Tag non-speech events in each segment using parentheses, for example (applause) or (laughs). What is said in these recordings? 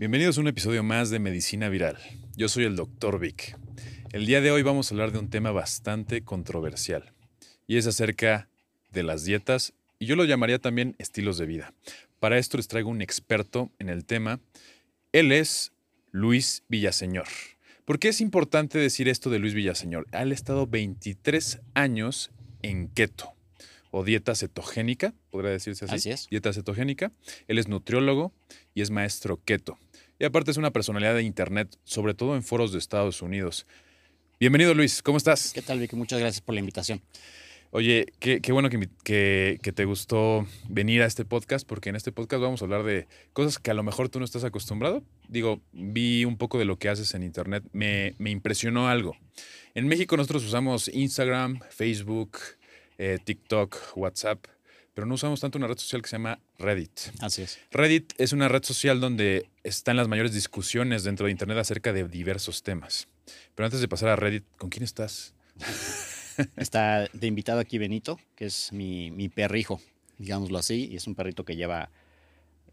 Bienvenidos a un episodio más de Medicina Viral. Yo soy el Dr. Vic. El día de hoy vamos a hablar de un tema bastante controversial y es acerca de las dietas y yo lo llamaría también estilos de vida. Para esto les traigo un experto en el tema. Él es Luis Villaseñor. ¿Por qué es importante decir esto de Luis Villaseñor? Ha estado 23 años en keto o dieta cetogénica, podría decirse así. Así es. Dieta cetogénica. Él es nutriólogo y es maestro keto. Y aparte es una personalidad de Internet, sobre todo en foros de Estados Unidos. Bienvenido Luis, ¿cómo estás? ¿Qué tal, Vicky? Muchas gracias por la invitación. Oye, qué, qué bueno que, mi- que- que te gustó venir a este podcast, porque en este podcast vamos a hablar de cosas que a lo mejor tú no estás acostumbrado. Digo, vi un poco de lo que haces en Internet, me, me impresionó algo. En México nosotros usamos Instagram, Facebook, eh, TikTok, WhatsApp, pero no usamos tanto una red social que se llama Reddit. Así es. Reddit es una red social donde están las mayores discusiones dentro de Internet acerca de diversos temas. Pero antes de pasar a Reddit, ¿con quién estás? (laughs) Está de invitado aquí Benito, que es mi, mi perrijo, digámoslo así, y es un perrito que lleva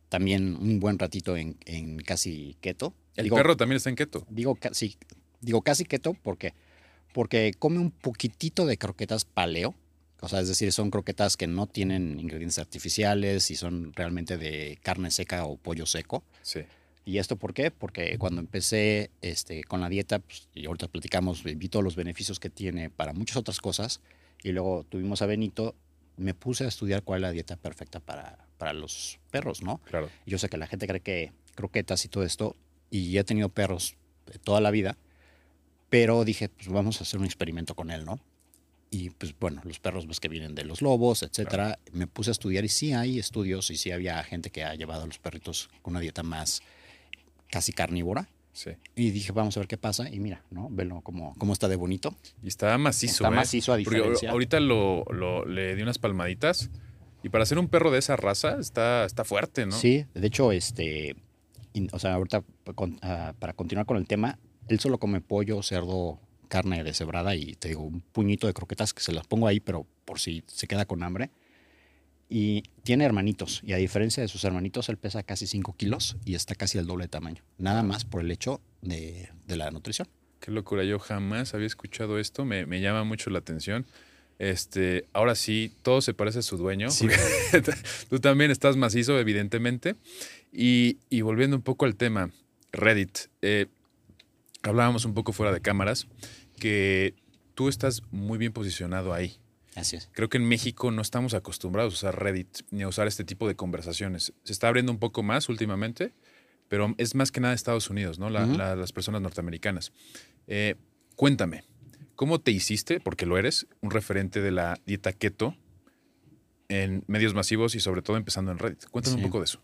también un buen ratito en, en casi keto. El digo, perro también está en keto. Digo casi, digo casi keto porque, porque come un poquitito de croquetas paleo. O sea, es decir, son croquetas que no tienen ingredientes artificiales y son realmente de carne seca o pollo seco. Sí. ¿Y esto por qué? Porque cuando empecé este, con la dieta, pues, y ahorita platicamos, vi todos los beneficios que tiene para muchas otras cosas, y luego tuvimos a Benito, me puse a estudiar cuál es la dieta perfecta para, para los perros, ¿no? Claro. Yo sé que la gente cree que croquetas y todo esto, y he tenido perros toda la vida, pero dije, pues vamos a hacer un experimento con él, ¿no? Y pues bueno, los perros ves que vienen de los lobos, etcétera. Me puse a estudiar y sí hay estudios y sí había gente que ha llevado a los perritos con una dieta más casi carnívora. Sí. Y dije, vamos a ver qué pasa. Y mira, ¿no? Velo cómo, cómo está de bonito. Y está macizo. Está ¿eh? macizo a Porque diferencia. ahorita lo, lo- le di unas palmaditas. Y para ser un perro de esa raza está, está fuerte, ¿no? Sí, de hecho, este, in- o sea, ahorita con- ah, para continuar con el tema, él solo come pollo, cerdo, carne deshebrada y te digo, un puñito de croquetas que se las pongo ahí, pero por si se queda con hambre. Y tiene hermanitos, y a diferencia de sus hermanitos, él pesa casi 5 kilos y está casi el doble de tamaño. Nada más por el hecho de, de la nutrición. Qué locura. Yo jamás había escuchado esto. Me, me llama mucho la atención. Este, ahora sí, todo se parece a su dueño. Sí. (laughs) Tú también estás macizo, evidentemente. Y, y volviendo un poco al tema, Reddit. eh, hablábamos un poco fuera de cámaras que tú estás muy bien posicionado ahí. Así es. Creo que en México no estamos acostumbrados a usar Reddit ni a usar este tipo de conversaciones. Se está abriendo un poco más últimamente, pero es más que nada Estados Unidos, ¿no? La- Ujú. la- las personas norteamericanas. Eh, cuéntame, ¿cómo te hiciste, porque lo eres, un referente de la dieta keto en medios masivos y sobre todo empezando en Reddit? Cuéntame Sí. un poco de eso.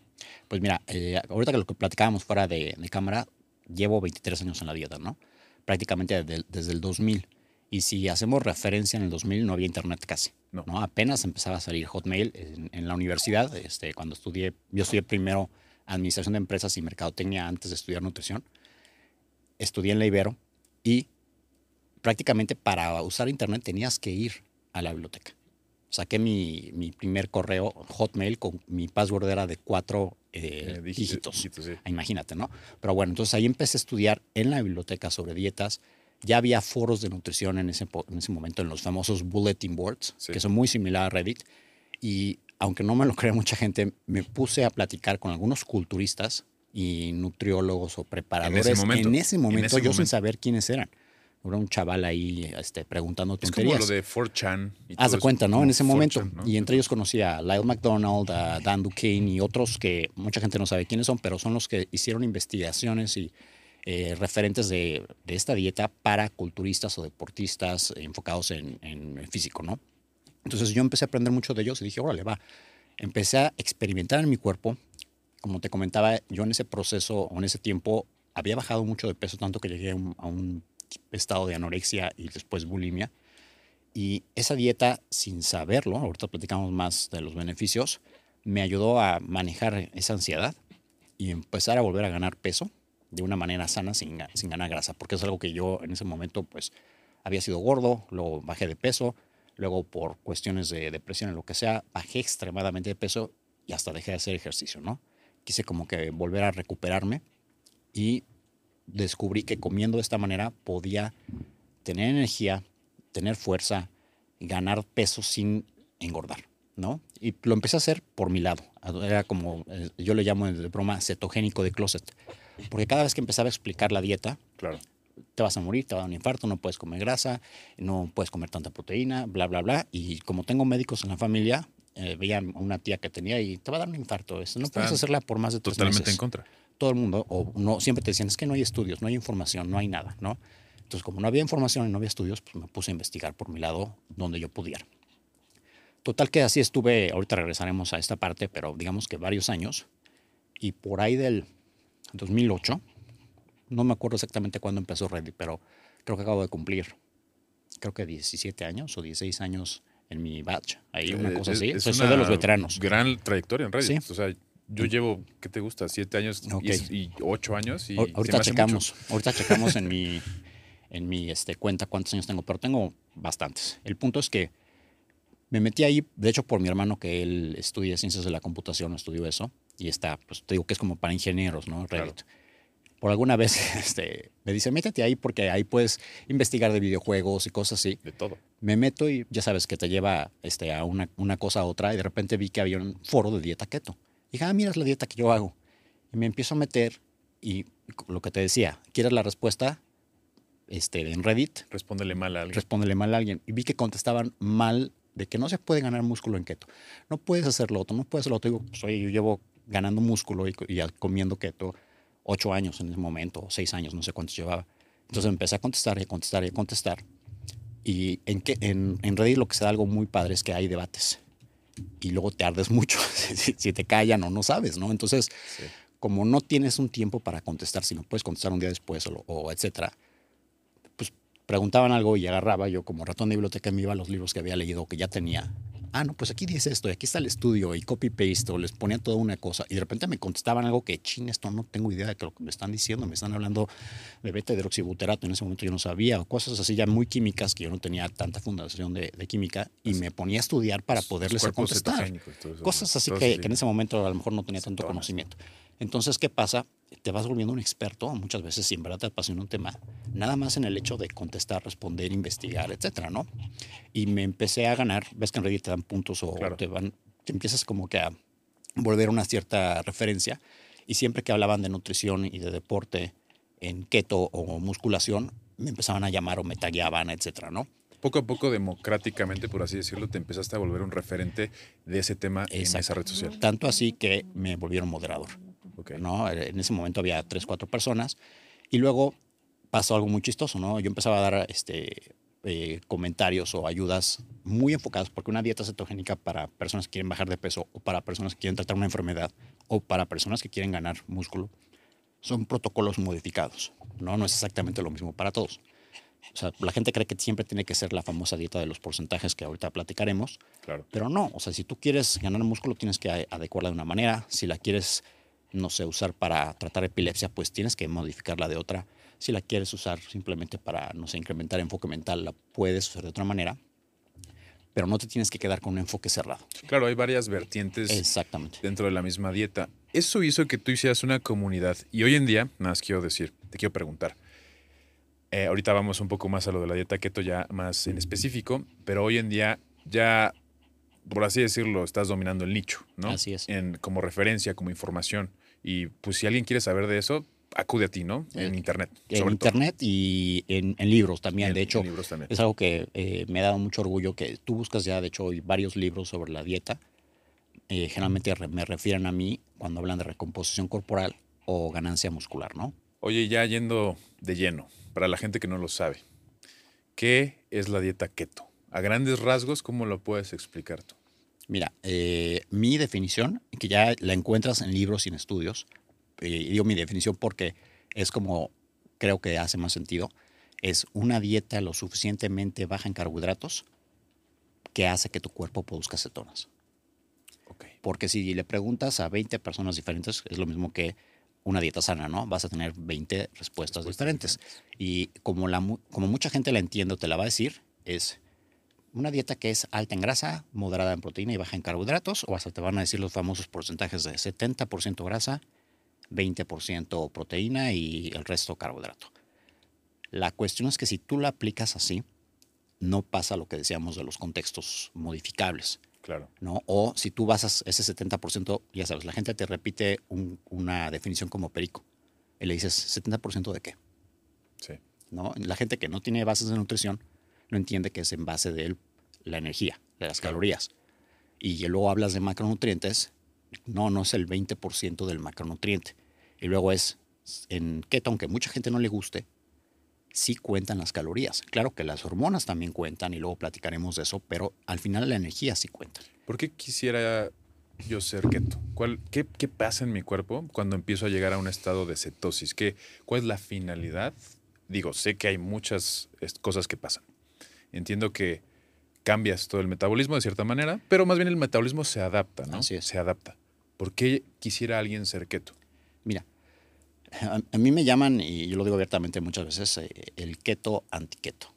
Pues mira, eh, ahorita que lo que platicábamos fuera de, de cámara, llevo 23 años en la dieta, ¿no? Prácticamente desde, el- desde el 2000. Y si hacemos referencia en el 2000 no había internet casi. No. No. Apenas empezaba a salir Hotmail en, en la universidad. Este, cuando estudié, yo estudié primero administración de empresas y mercadotecnia antes de estudiar nutrición. Estudié en la Ibero y prácticamente para usar internet tenías que ir a la biblioteca. Saqué mi, mi primer correo Hotmail con mi password era de cuatro eh, Eh, dígitos- dígitos. sí. Imagínate, ¿no? Pero bueno, entonces ahí empecé a estudiar en la biblioteca sobre dietas. Ya había foros de nutrición en ese, en momento, en los famosos bulletin boards, Sí. que son muy similares a Reddit. Y aunque no me lo crea mucha gente, me puse a platicar con algunos culturistas y nutriólogos o preparadores momento, en ese en momento, ese yo momento. sin saber quiénes eran. Era un chaval ahí este, preguntando Es como tonterías. lo de 4chan. y Haz de cuenta, ¿no? En ese momento. 4chan, ¿no? Y entre ellos conocí a Lyle McDonald, a Dan Duquesne y otros que mucha gente no sabe quiénes son, pero son los que hicieron investigaciones y eh, referentes de, de esta dieta para culturistas o deportistas enfocados en, en físico, ¿no? Entonces yo empecé a aprender mucho de ellos y dije, órale, va. Empecé a experimentar en mi cuerpo. Como te comentaba, yo en ese proceso o en ese tiempo había bajado mucho de peso, tanto que llegué a un, a un estado de anorexia y después bulimia. Y esa dieta, sin saberlo, ahorita platicamos más de los beneficios, me ayudó a manejar esa ansiedad y empezar a volver a ganar peso de una manera sana sin, sin ganar grasa, porque es algo que yo en ese momento pues había sido gordo, luego bajé de peso, luego por cuestiones de depresión o lo que sea, bajé extremadamente de peso y hasta dejé de hacer ejercicio, ¿no? Quise como que volver a recuperarme y descubrí que comiendo de esta manera podía tener energía, tener fuerza, ganar peso sin engordar, ¿no? Y lo empecé a hacer por mi lado. Era como, eh, yo le llamo de broma cetogénico de closet. Porque cada vez que empezaba a explicar la dieta, Claro. te vas a morir, te va a dar un infarto, no puedes comer grasa, no puedes comer tanta proteína, bla, bla, bla. Y como tengo médicos en la familia, eh, veía a una tía que tenía y te va a dar un infarto. eso no puedes hacerla por más de tres Totalmente meses en contra. Todo el mundo, o no, siempre te decían, es que no hay estudios, no hay información, no hay nada, ¿no? Entonces, como no había información y no había estudios, pues me puse a investigar por mi lado donde yo pudiera. Total que así estuve, ahorita regresaremos a esta parte, pero digamos que varios años, y por ahí del 2008, no me acuerdo exactamente cuándo empezó Reddit, pero creo que acabo de cumplir, creo que 17 años o 16 años en mi batch, ahí una Eh, cosa es- así. es Soy soy de los una veteranos. Gran trayectoria en Reddit. Sí. O sea, yo llevo, ¿qué te gusta? Siete años y- Ok. y, ocho años. Y ahorita checamos, ahorita checamos en (laughs) mi, en mi este, cuenta cuántos años tengo, pero tengo bastantes. El punto es que me metí ahí, de hecho, por mi hermano, que él estudia ciencias de la computación, estudió eso, y está, pues te digo que es como para ingenieros, ¿no? Reddit. Por alguna vez (laughs) este, me dice, métete ahí porque ahí puedes investigar de videojuegos y cosas así. De todo. Me meto y ya sabes que te lleva este, a una, una cosa a otra y de repente vi que había un foro de dieta keto. Dije, ah, mira, es la dieta que yo hago. Y me empiezo a meter y lo que te decía, ¿quieres la respuesta? Este, en Reddit, Respóndele mal a alguien. respóndele mal a alguien. Y vi que contestaban mal de que no se puede ganar músculo en keto. No puedes hacerlo otro, no puedes hacerlo otro. Digo, pues, oye, yo llevo ganando músculo y, y comiendo keto ocho años en ese momento, o seis años, no sé cuántos llevaba. Entonces empecé a contestar y a contestar y a contestar. Y en, que, en, en Reddit lo que se da algo muy padre es que hay debates. Y luego te ardes mucho (laughs) si, si te callan o no sabes, ¿no? Entonces, Sí. como no tienes un tiempo para contestar, si no puedes contestar un día después o, o etcétera, pues preguntaban algo y agarraba yo como ratón de biblioteca me iba a los libros que había leído o que ya tenía. Ah, no, pues aquí dice esto y aquí está el estudio y copy-paste o les ponía toda una cosa y de repente me contestaban algo que, chin, esto no tengo idea de lo que me están diciendo, me están hablando de beta hidroxibuterato, en ese momento yo no sabía, o cosas así ya muy químicas que yo no tenía tanta fundación de, de química y me ponía a estudiar para poderles contestar. Cosas así que, que en ese momento a lo mejor no tenía tanto conocimiento. Entonces, ¿qué pasa? Te vas volviendo un experto muchas veces si en verdad te apasiona un tema, nada más en el hecho de contestar, responder, investigar, etcétera, ¿no? Y me empecé a ganar, ves que en Reddit te dan puntos o Claro. te van, te empiezas como que a volver una cierta referencia y siempre que hablaban de nutrición y de deporte en keto o musculación, me empezaban a llamar o me tagueaban, etcétera, ¿no? Poco a poco, democráticamente, por así decirlo, te empezaste a volver un referente de ese tema en esa red social. Tanto así que me volvieron moderador. Ok. ¿no? En ese momento había tres, cuatro personas. Y luego pasó algo muy chistoso, ¿no? Yo empezaba a dar este, eh, comentarios o ayudas muy enfocadas, porque una dieta cetogénica para personas que quieren bajar de peso o para personas que quieren tratar una enfermedad o para personas que quieren ganar músculo, son protocolos modificados, ¿no? No es exactamente lo mismo para todos. O sea, la gente cree que siempre tiene que ser la famosa dieta de los porcentajes que ahorita platicaremos, Claro. pero no, o sea, si tú quieres ganar músculo, tienes que adecuarla de una manera. Si la quieres, no sé, usar para tratar epilepsia, pues tienes que modificarla de otra. Si la quieres usar simplemente para, no sé, incrementar enfoque mental, la puedes usar de otra manera, pero no te tienes que quedar con un enfoque cerrado. Claro, hay varias vertientes Exactamente. dentro de la misma dieta. Eso hizo que tú hicieras una comunidad. Y hoy en día, nada más quiero decir, te quiero preguntar. Eh, ahorita vamos un poco más a lo de la dieta keto ya más en específico, pero hoy en día ya, por así decirlo, estás dominando el nicho, ¿no? Así es. En, como referencia, como información. Y pues si alguien quiere saber de eso, acude a ti, ¿no? En Eh, internet. En todo. internet y en, en libros también. En- de en hecho, libros también. es algo que eh, me ha dado mucho orgullo que tú buscas ya, de hecho, hoy varios libros sobre la dieta. Eh, generalmente me refieren a mí cuando hablan de recomposición corporal o ganancia muscular, ¿no? Oye, ya yendo de lleno, para la gente que no lo sabe, ¿qué es la dieta keto? A grandes rasgos, ¿cómo lo puedes explicar tú? Mira, eh, mi definición, que ya la encuentras en libros y en estudios, eh, y digo mi definición porque es como creo que hace más sentido, es una dieta lo suficientemente baja en carbohidratos que hace que tu cuerpo produzca cetonas. Porque si le preguntas a 20 personas diferentes, es lo mismo que una dieta sana, ¿no? Vas a tener 20 respuestas, diferentes. Y como, la, como mucha gente la entiende o te la va a decir, es una dieta que es alta en grasa, moderada en proteína y baja en carbohidratos, o hasta te van a decir los famosos porcentajes de 70% grasa, 20% proteína y el resto carbohidrato. La cuestión es que si tú la aplicas así, no pasa lo que decíamos de los contextos modificables. Claro. ¿no? O si tú basas ese 70%, ya sabes, la gente te repite un- una definición como perico y le dices, ¿70% de qué? Sí. ¿No? La gente que no tiene bases de nutrición no entiende que es en base de la energía, de las calorías. Y luego hablas de macronutrientes, no, no es el 20% del macronutriente. Y luego es en keto, aunque mucha gente no le guste, sí cuentan las calorías. Claro que las hormonas también cuentan y luego platicaremos de eso, pero al final la energía sí cuenta. ¿Por qué quisiera yo ser keto? ¿Cuál, qué, qué pasa en mi cuerpo cuando empiezo a llegar a un estado de cetosis? ¿Qué, ¿Cuál es la finalidad? Digo, sé que hay muchas cosas que pasan. Entiendo que cambias todo el metabolismo de cierta manera, pero más bien el metabolismo se adapta, ¿no? Así es. Se adapta. ¿Por qué quisiera alguien ser keto? Mira, a, a mí me llaman, y yo lo digo abiertamente muchas veces, eh, el keto antiqueto,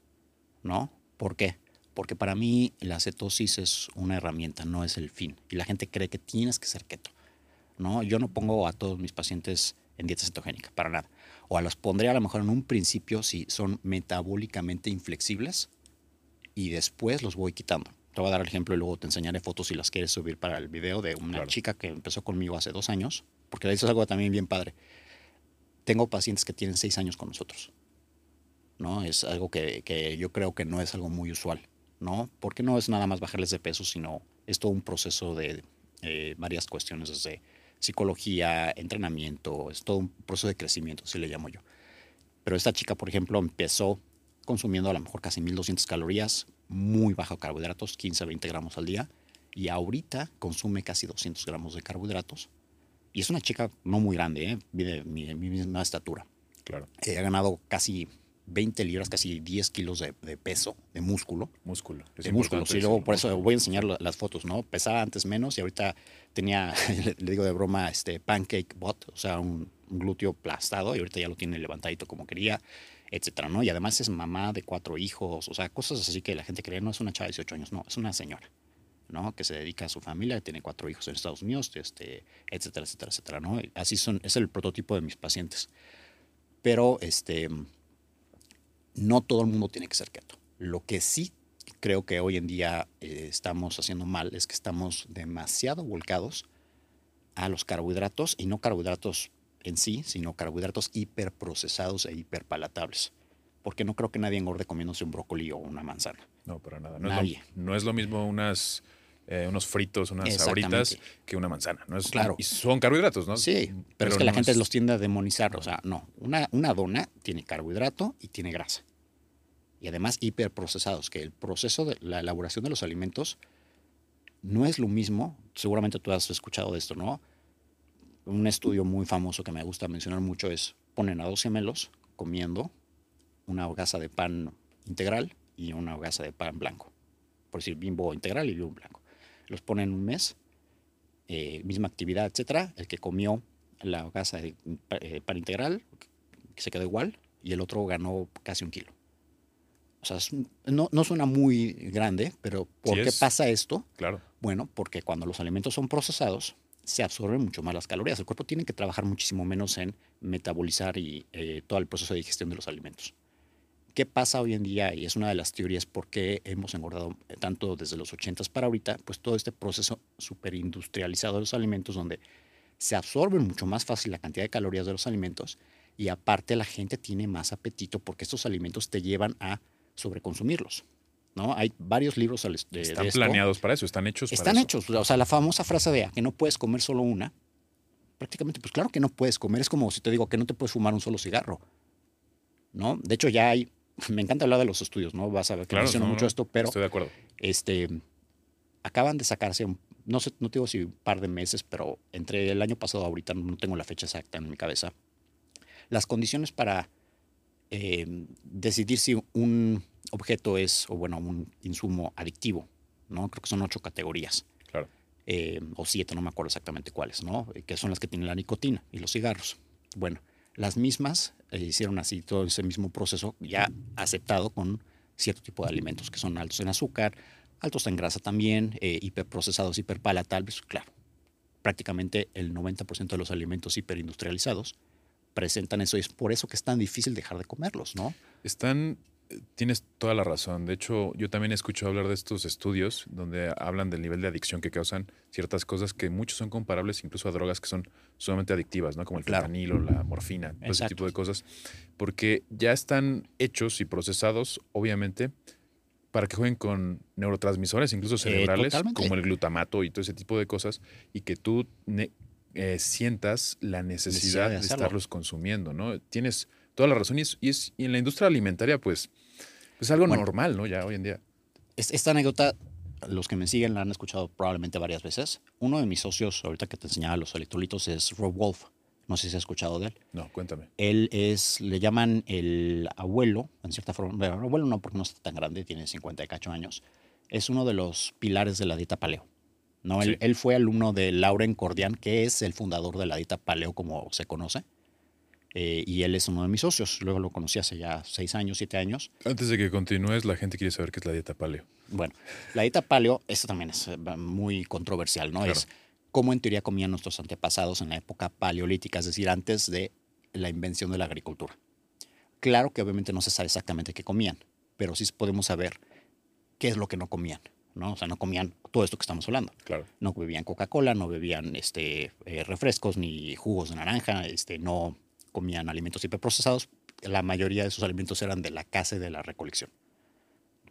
¿no? ¿Por qué? Porque para mí la cetosis es una herramienta, no es el fin. Y la gente cree que tienes que ser keto, ¿no? Yo no pongo a todos mis pacientes en dieta cetogénica, para nada. O a los pondré a lo mejor en un principio si son metabólicamente inflexibles y después los voy quitando. Te voy a dar el ejemplo y luego te enseñaré fotos si las quieres subir para el video de una Claro. chica que empezó conmigo hace dos años, porque eso es algo también bien padre. Tengo pacientes que tienen seis años con nosotros. ¿no? Es algo que, que yo creo que no es algo muy usual, ¿no? Porque no es nada más bajarles de peso, sino es todo un proceso de eh, varias cuestiones, desde psicología, entrenamiento, es todo un proceso de crecimiento, así le llamo yo. Pero esta chica, por ejemplo, empezó consumiendo a lo mejor casi 1200 calorías, muy bajo carbohidratos, 15 a 20 gramos al día, y ahorita consume casi 200 gramos de carbohidratos. Y es una chica no muy grande, ¿eh? mide mi, mi misma estatura. Claro. Eh, ha ganado casi 20 libras, casi 10 kilos de, de peso, de músculo. Músculo. Es de músculo, sí, luego por eso voy a enseñar la- las fotos, ¿no? Pesaba antes menos y ahorita tenía, (laughs) le, le digo de broma, este pancake bot, o sea, un, un glúteo aplastado y ahorita ya lo tiene levantadito como quería, etcétera, ¿no? Y además es mamá de cuatro hijos, o sea, cosas así que la gente cree, no es una chava de 18 años, no, es una señora, ¿no? Que se dedica a su familia, tiene cuatro hijos en Estados Unidos, este, etcétera, etcétera, etcétera, ¿no? Así son, es el prototipo de mis pacientes. Pero, este, no todo el mundo tiene que ser keto. Lo que sí creo que hoy en día eh, estamos haciendo mal es que estamos demasiado volcados a los carbohidratos y no carbohidratos en sí, sino carbohidratos hiperprocesados e hiperpalatables. Porque no creo que nadie engorde comiéndose un brócoli o una manzana. No, para nada. No, es Nadie. lo, no es lo mismo unas, eh, unos fritos, unas sabritas que una manzana. ¿no? Es, Claro. Y son carbohidratos, ¿no? Sí, pero, es que la gente los tiende a demonizar. O sea, no, una, una dona tiene carbohidrato y tiene grasa. Y además hiperprocesados, que el proceso de la elaboración de los alimentos no es lo mismo. Seguramente tú has escuchado de esto, ¿no? Un estudio muy famoso que me gusta mencionar mucho es ponen a dos gemelos comiendo una hogaza de pan integral y una hogaza de pan blanco. Por decir, bimbo integral y bimbo blanco. Los ponen un mes eh, misma actividad, etcétera. El que comió la hogaza de eh, pan integral que se quedó igual y el otro ganó casi un kilo. O sea, es un- no, no suena muy grande, pero ¿por Sí qué es. pasa esto? Claro. Bueno, porque cuando los alimentos son procesados, se absorben mucho más las calorías. El cuerpo tiene que trabajar muchísimo menos en metabolizar y eh, todo el proceso de digestión de los alimentos. ¿Qué pasa hoy en día? Y es una de las teorías por qué hemos engordado eh, tanto desde los 80 para ahorita, pues todo este proceso superindustrializado de los alimentos donde se absorben mucho más fácil la cantidad de calorías de los alimentos y aparte la gente tiene más apetito porque estos alimentos te llevan a sobreconsumirlos. ¿No? Hay varios libros de, de Están esto. planeados para eso, están hechos para Están eso. hechos. O sea, la famosa frase de "Ah, que no puedes comer solo una. Prácticamente, pues claro que no puedes comer. Es como si te digo que no te puedes fumar un solo cigarro. ¿No? De hecho, ya hay. (laughs) Me encanta hablar de los estudios, ¿no? Vas a ver que Claro, menciono no, mucho esto, pero Estoy de acuerdo. este, acaban de sacarse, no sé, no te digo si un par de meses, pero entre el año pasado ahorita, no tengo la fecha exacta en mi cabeza, las condiciones para eh, decidir si un objeto es, o bueno, un insumo adictivo, ¿no? Creo que son ocho categorías. Claro. Eh, o siete, no me acuerdo exactamente cuáles, ¿no? Que son las que tienen la nicotina y los cigarros. Bueno, las mismas eh, hicieron así todo ese mismo proceso ya aceptado con cierto tipo de alimentos que son altos en azúcar, altos en grasa también, eh, hiperprocesados, hiperpalatables, claro. Prácticamente el 90% de los alimentos hiperindustrializados presentan eso y es por eso que es tan difícil dejar de comerlos, ¿no? Están, eh, tienes toda la razón. De hecho, yo también he escuchado hablar de estos estudios donde hablan del nivel de adicción que causan ciertas cosas que muchos son comparables incluso a drogas que son sumamente adictivas, ¿no? Como el Claro. fentanilo, la morfina, todo ese tipo de cosas. Porque ya están hechos y procesados, obviamente, para que jueguen con neurotransmisores, incluso cerebrales, totalmente. como el glutamato y todo ese tipo de cosas, y que tú eh, sientas la necesidad Necesidad de de, estarlos consumiendo, ¿no? Tienes toda la razón y, es, y, es- y en la industria alimentaria, pues, es algo Bueno. normal, ¿no? Ya hoy en día. Es- Esta anécdota, los que me siguen la han escuchado probablemente varias veces. Uno de mis socios, ahorita que te enseñaba los electrolitos, es Rob Wolf. No sé si has escuchado de él. No, cuéntame. Él es, le llaman el abuelo, en cierta forma. Bueno, abuelo no, porque no está tan grande, tiene 50 y cacho años. Es uno de los pilares de la dieta paleo. ¿no? Él, él fue alumno de Lauren Cordian, que es el fundador de la dieta paleo, como se conoce. Eh, y él es uno de mis socios. Luego lo conocí hace ya seis años, siete años. Antes de que continúes, la gente quiere saber qué es la dieta paleo. Bueno, la dieta paleo, esto también es eh, muy controversial, ¿no? Claro. Es cómo en teoría comían nuestros antepasados en la época paleolítica, es decir, antes de la invención de la agricultura. Claro que obviamente no se sabe exactamente qué comían, pero sí podemos saber qué es lo que no comían, ¿no? O sea, no comían todo esto que estamos hablando. Claro. No bebían Coca-Cola, no bebían este, eh, refrescos ni jugos de naranja, este, no comían alimentos hiperprocesados. La mayoría de esos alimentos eran de la caza y de la recolección.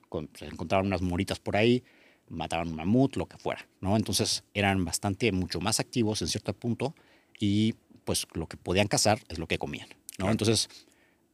Con- se encontraban unas moritas por ahí, mataban un mamut, lo que fuera, ¿no? Entonces eran bastante, mucho más activos en cierto punto y pues lo que podían cazar es lo que comían, ¿no? Claro. Entonces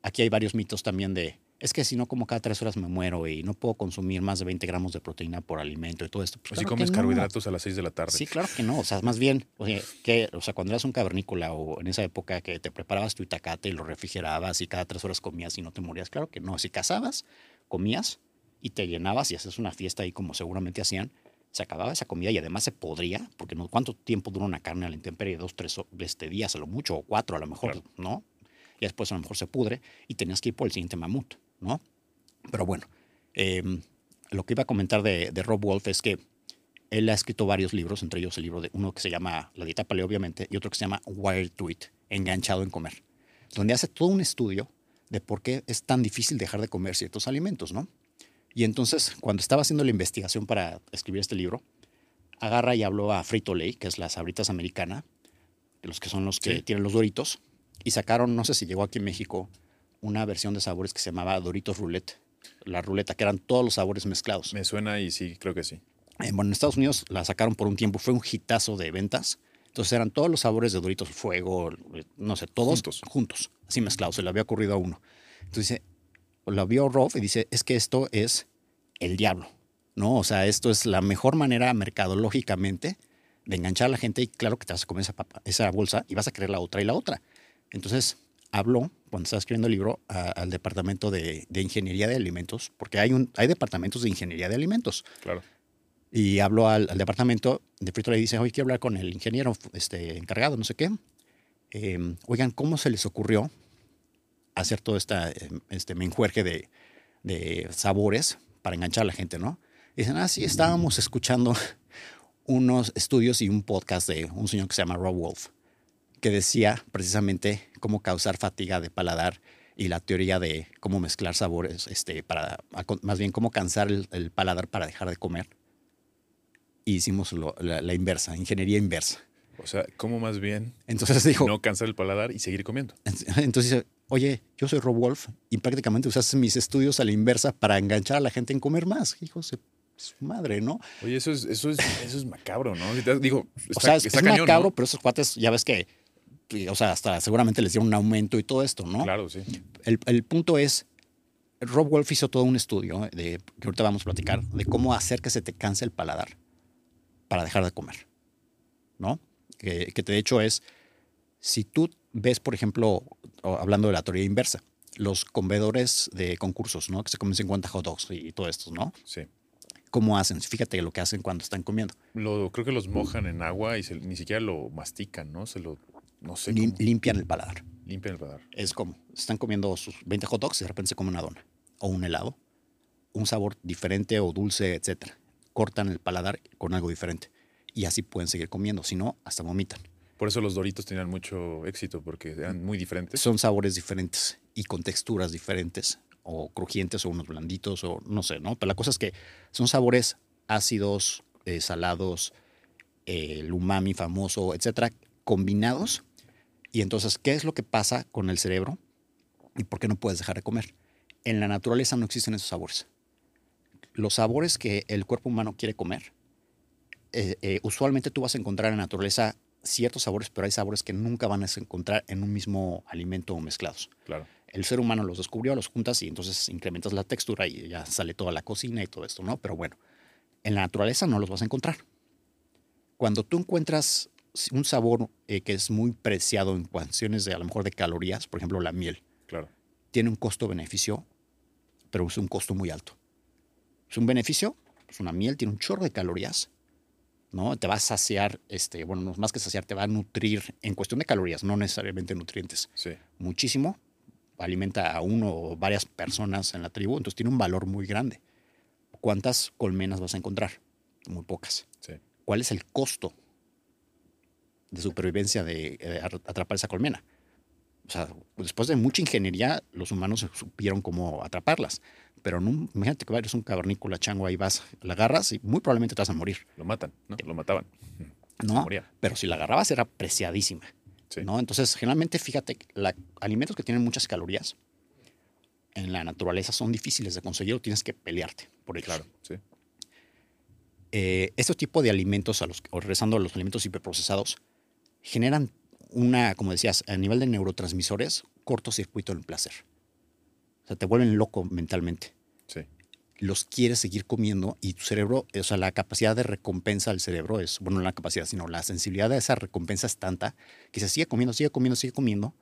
aquí hay varios mitos también de, es que si no como cada tres horas me muero y no puedo consumir más de 20 gramos de proteína por alimento y todo esto. Pues O si comes no. carbohidratos a las 6 de la tarde. Sí, claro que no. O sea, más bien, o sea, que, o sea, cuando eras un cavernícola o en esa época que te preparabas tu itacate y lo refrigerabas y cada tres horas comías y no te morías, claro que no. Si cazabas, comías y te llenabas y haces una fiesta ahí como seguramente hacían, se acababa esa comida y además se podría, porque no, ¿cuánto tiempo dura una carne a la intemperie? Dos, tres este, días a lo mucho, o cuatro a lo mejor, Claro. ¿no? Y después a lo mejor se pudre y tenías que ir por el siguiente mamut, ¿no? Pero bueno, em, lo que iba a comentar de, de Rob Wolf es que él ha escrito varios libros, entre ellos el libro de uno que se llama La dieta paleo, obviamente, y otro que se llama Wired to It, Enganchado en comer, donde hace todo un estudio de por qué es tan difícil dejar de comer ciertos alimentos, ¿no? Y entonces, cuando estaba haciendo la investigación para escribir este libro, agarra y habló a Frito Lay, que es las sabritas americana, de los que son los que Sí. tienen los doritos, y sacaron, no sé si llegó aquí en México, una versión de sabores que se llamaba Doritos Roulette, la ruleta, que eran todos los sabores mezclados. Me suena y sí, creo que sí. Eh, bueno, en Estados Unidos la sacaron por un tiempo, fue un hitazo de ventas. Entonces eran todos los sabores de Doritos Fuego, eh, no sé, todos Juntos. juntos, así mezclados, se le había ocurrido a uno. Entonces dice, lo vio Rob y dice, es que esto es el diablo, ¿no? O sea, esto es la mejor manera mercadológicamente de enganchar a la gente y claro que te vas a comer esa, papa- esa bolsa y vas a querer la otra y la otra. Entonces habló, cuando estaba escribiendo el libro, a- al departamento de, de ingeniería de alimentos, porque hay, un, hay departamentos de ingeniería de alimentos. Claro. Y habló al, al departamento de Frito y dice, oye, quiero hablar con el ingeniero este, encargado, no sé qué. Eh, oigan, ¿cómo se les ocurrió hacer todo esta, eh, este menjuerje de, de sabores para enganchar a la gente, no? Dicen, ah, sí, estábamos escuchando (laughs) unos estudios y un podcast de un señor que se llama Rob Wolf, que decía precisamente cómo causar fatiga de paladar y la teoría de cómo mezclar sabores, este, para, más bien cómo cansar el, el paladar para dejar de comer. Y hicimos lo- la, la inversa, ingeniería inversa. O sea, ¿cómo más bien Entonces dijo, no cansar el paladar y seguir comiendo? entonces dice, oye, yo soy Rob Wolf y prácticamente usaste mis estudios a la inversa para enganchar a la gente en comer más. Hijo de su madre, ¿no? Oye, eso es, eso es, eso es macabro, ¿no? Si te- Digo, está, o sea, es, está es cañón, macabro, ¿no? pero esos cuates, ya ves que, o sea, hasta seguramente les dieron un aumento y todo esto, ¿no? Claro, sí. El, el punto es, Rob Wolf hizo todo un estudio, de, que ahorita vamos a platicar, de cómo hacer que se te canse el paladar para dejar de comer, ¿no? Que, que de hecho es, si tú ves, por ejemplo, hablando de la teoría inversa, los comedores de concursos, ¿no? Que se comen 50 hot dogs y todo esto, ¿no? Sí. ¿Cómo hacen? Fíjate lo que hacen cuando están comiendo. Lo, creo que los mojan en agua y se- ni siquiera lo mastican, ¿no? Se lo. No sé. Lim- limpian el paladar. limpian el radar. Es como, están comiendo sus 20 hot dogs y de repente se comen una dona o un helado, un sabor diferente o dulce, etcétera. Cortan el paladar con algo diferente y así pueden seguir comiendo, si no, hasta vomitan. Por eso los Doritos tenían mucho éxito, porque eran muy diferentes. Son sabores diferentes y con texturas diferentes, o crujientes o unos blanditos, o no sé, ¿no? Pero la cosa es que son sabores ácidos, eh, salados, eh, el umami famoso, etcétera, combinados. Y entonces, ¿qué es lo que pasa con el cerebro y por qué no puedes dejar de comer? En la naturaleza no existen esos sabores. Los sabores que el cuerpo humano quiere comer, eh, eh, usualmente tú vas a encontrar en la naturaleza ciertos sabores, pero hay sabores que nunca van a encontrar en un mismo alimento o mezclados. Claro. El ser humano los descubrió, los juntas y entonces incrementas la textura y ya sale toda la cocina y todo esto, ¿no? Pero bueno, en la naturaleza no los vas a encontrar. Cuando tú encuentras un sabor eh, que es muy preciado en cuestiones de a lo mejor de calorías, por ejemplo la miel, Claro. tiene un costo-beneficio, pero es un costo muy alto. Es un beneficio, es una miel, tiene un chorro de calorías, ¿no? Te va a saciar, este, bueno, no, más que saciar, te va a nutrir en cuestión de calorías, no necesariamente nutrientes Sí. muchísimo, alimenta a uno o varias personas en la tribu, entonces tiene un valor muy grande. ¿Cuántas colmenas vas a encontrar? Muy pocas. Sí. ¿Cuál es el costo de supervivencia de eh, atrapar esa colmena? O sea, después de mucha ingeniería, los humanos supieron cómo atraparlas. Pero no, imagínate que eres un cavernícola chango, ahí vas, la agarras y muy probablemente te vas a morir. Lo matan, ¿no? Lo mataban. ¿no? moría. Pero si la agarrabas era preciadísima. Sí. ¿no? Entonces, generalmente, fíjate, la, alimentos que tienen muchas calorías en la naturaleza son difíciles de conseguir o tienes que pelearte por ellos. Claro. Sí. Eh, este tipo de alimentos, a los, o regresando a los alimentos hiperprocesados, generan una, como decías, a nivel de neurotransmisores, cortocircuito en el placer. O sea, te vuelven loco mentalmente. Sí. Los quieres seguir comiendo y tu cerebro, o sea, la capacidad de recompensa del cerebro es, bueno, no la capacidad, sino la sensibilidad de esa recompensa es tanta que se sigue comiendo, sigue comiendo, sigue comiendo,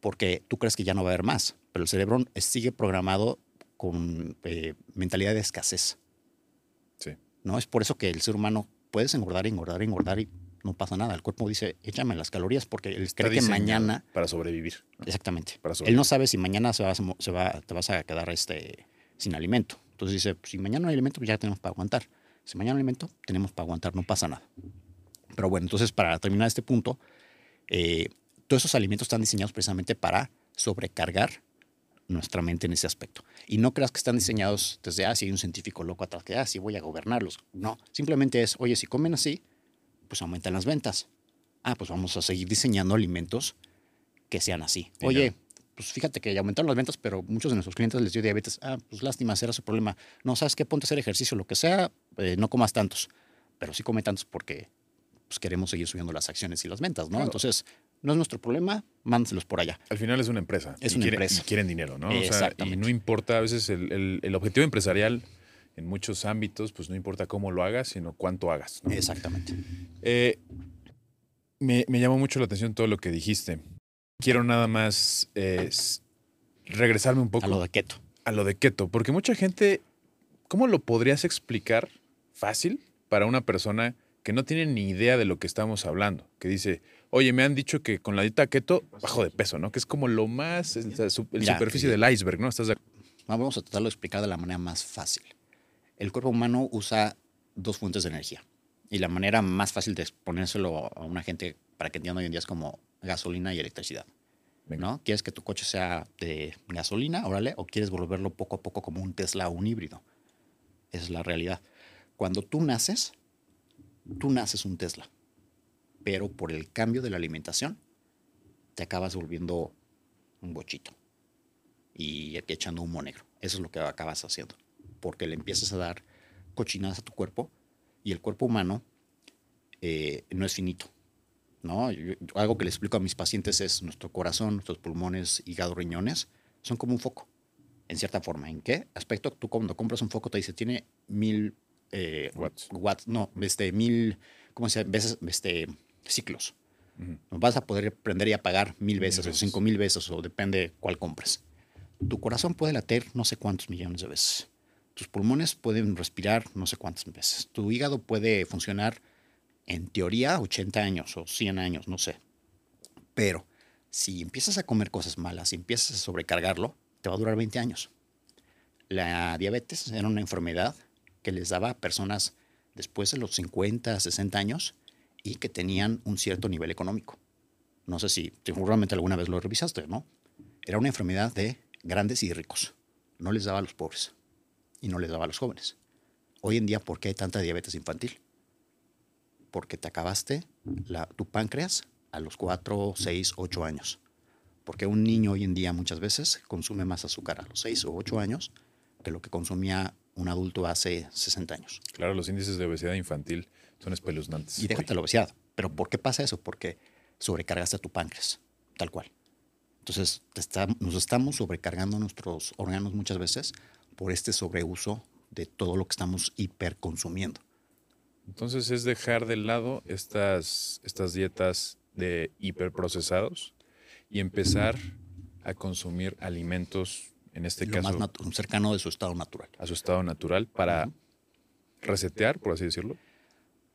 porque tú crees que ya no va a haber más, pero el cerebro sigue programado con eh, mentalidad de escasez. Sí. ¿no? Es por eso que el ser humano puedes engordar, engordar, engordar y no pasa nada. El cuerpo dice, échame las calorías porque él Está cree que mañana, Para sobrevivir. exactamente, Para él sobrevivir. no sabe si mañana se va, se va- te vas a quedar este, sin alimento. Entonces dice, si mañana no hay alimento, pues ya tenemos para aguantar. Si mañana no hay alimento, tenemos para aguantar, no pasa nada. Pero bueno, entonces para terminar este punto, eh, todos esos alimentos están diseñados precisamente para sobrecargar nuestra mente en ese aspecto. Y no creas que están diseñados desde, ah, si hay un científico loco atrás, que, ah, sí voy a gobernarlos. No, simplemente es, oye, si comen así, pues aumentan las ventas. Ah, pues vamos a seguir diseñando alimentos que sean así. Oye, ya. pues fíjate que ya aumentaron las ventas, pero muchos de nuestros clientes les dio diabetes. Ah, pues lástima, ese era su problema. No, ¿sabes qué? Ponte a hacer ejercicio, lo que sea, eh, no comas tantos. Pero sí come tantos porque pues, queremos seguir subiendo las acciones y las ventas, ¿no? Claro. Entonces, no es nuestro problema, mándaselos por allá. Al final es una empresa. Es y una empresa. Y quieren dinero, ¿no? O sea, y Exactamente. no importa, a veces el, el- el objetivo empresarial en muchos ámbitos, pues no importa cómo lo hagas, sino cuánto hagas. ¿no? Exactamente. Eh, me, me llamó mucho la atención todo lo que dijiste. Quiero nada más eh, regresarme un poco A lo de keto. a lo de keto, porque mucha gente, ¿cómo lo podrías explicar fácil para una persona que no tiene ni idea de lo que estamos hablando? Que dice, oye, me han dicho que con la dieta keto bajo de peso, ¿no? Que es como lo más, Mira, superficie del iceberg, ¿no? ¿Estás de? Vamos a tratarlo de explicar de la manera más fácil. El cuerpo humano usa dos fuentes de energía. Y la manera más fácil de exponérselo a una gente para que entienda hoy en día es como gasolina y electricidad. Venga. ¿no? ¿Quieres que tu coche sea de gasolina, órale? ¿O quieres volverlo poco a poco como un Tesla o un híbrido? Esa es la realidad. Cuando tú naces, tú naces un Tesla. Pero por el cambio de la alimentación, te acabas volviendo un bochito y echando humo negro. Eso es lo que acabas haciendo. Porque le empiezas a dar cochinadas a tu cuerpo y el cuerpo humano eh, no es finito. ¿no? Yo- yo- algo que le explico a mis pacientes es nuestro corazón, nuestros pulmones, hígado, riñones, son como un foco, en cierta forma. ¿En qué aspecto? Tú cuando compras un foco te dice, tiene mil eh, Watts. watts, no, este, mil, ¿cómo se llama? Veces, este, ciclos. Vas a poder prender y apagar mil veces, veces. o cinco mil veces, o depende cuál compres. Tu corazón puede latir no sé cuántos millones de veces. Tus pulmones pueden respirar no sé cuántas veces. Tu hígado puede funcionar, en teoría, 80 años o 100 años, no sé. Pero si empiezas a comer cosas malas, si empiezas a sobrecargarlo, te va a durar 20 años. La diabetes era una enfermedad que les daba a personas después de los 50, 60 años y que tenían un cierto nivel económico. No sé si seguramente alguna vez lo revisaste, ¿no? Era una enfermedad de grandes y ricos. No les daba a los pobres y no les daba a los jóvenes. Hoy en día, ¿por qué hay tanta diabetes infantil? Porque te acabaste la- tu páncreas a los 4, 6, 8 años. Porque un niño hoy en día muchas veces consume más azúcar a los 6 o 8 años que lo que consumía un adulto hace 60 años. Claro, los índices de obesidad infantil son espeluznantes. Y déjate la obesidad. Pero ¿por qué pasa eso? Porque sobrecargaste a tu páncreas, tal cual. Entonces, te está- nos estamos sobrecargando nuestros órganos muchas veces por este sobreuso de todo lo que estamos hiperconsumiendo. Entonces es dejar de lado estas, estas dietas de hiperprocesados y empezar a consumir alimentos, en este lo caso, más cercano de su estado natural. a su estado natural para resetear, por así decirlo,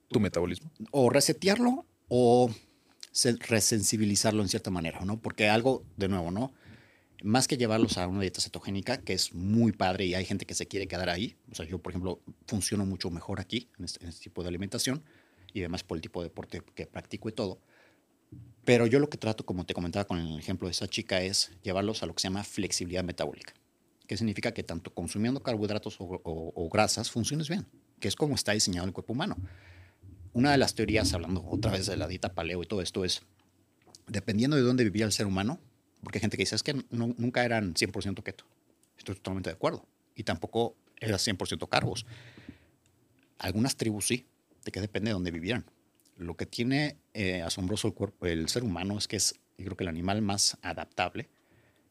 tu metabolismo. O resetearlo o se- resensibilizarlo en cierta manera, ¿no? Porque algo, de nuevo, ¿no? Más que llevarlos a una dieta cetogénica, que es muy padre y hay gente que se quiere quedar ahí. O sea, yo, por ejemplo, funciono mucho mejor aquí, en este, en este tipo de alimentación, y además por el tipo de deporte que practico y todo. Pero yo lo que trato, como te comentaba con el ejemplo de esa chica, es llevarlos a lo que se llama flexibilidad metabólica. Que significa que tanto consumiendo carbohidratos o, o- o grasas funciones bien, que es como está diseñado el cuerpo humano. Una de las teorías, hablando otra vez de la dieta paleo y todo esto, es dependiendo de dónde vivía el ser humano, porque hay gente que dice es que no- nunca eran 100% keto. Estoy totalmente de acuerdo. Y tampoco era 100% carbos. Algunas tribus sí, de que depende de dónde vivieran. Lo que tiene eh, asombroso el cuerpo, el ser humano, es que es, yo creo que el animal más adaptable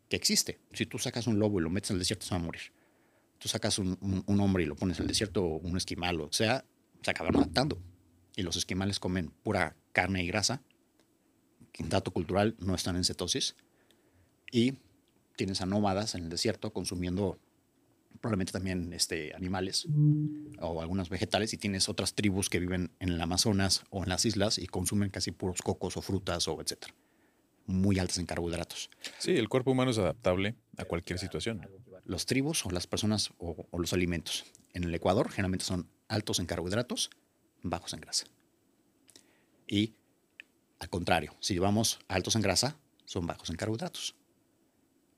que existe. Si tú sacas un lobo y lo metes en el desierto, se va a morir. Tú sacas un, un- un hombre y lo pones en el desierto, un esquimal, o sea, se acaban adaptando. Y los esquimales comen pura carne y grasa. que, Dato cultural, no están en cetosis. Y tienes a nómadas en el desierto consumiendo probablemente también este, animales o algunos vegetales y tienes otras tribus que viven en el Amazonas o en las islas y consumen casi puros cocos o frutas o etcétera. Muy altas en carbohidratos. Sí, el cuerpo humano es adaptable a cualquier situación. Los tribus o las personas o, o los alimentos en el Ecuador generalmente son altos en carbohidratos, bajos en grasa. Y al contrario, si vamos altos en grasa, son bajos en carbohidratos.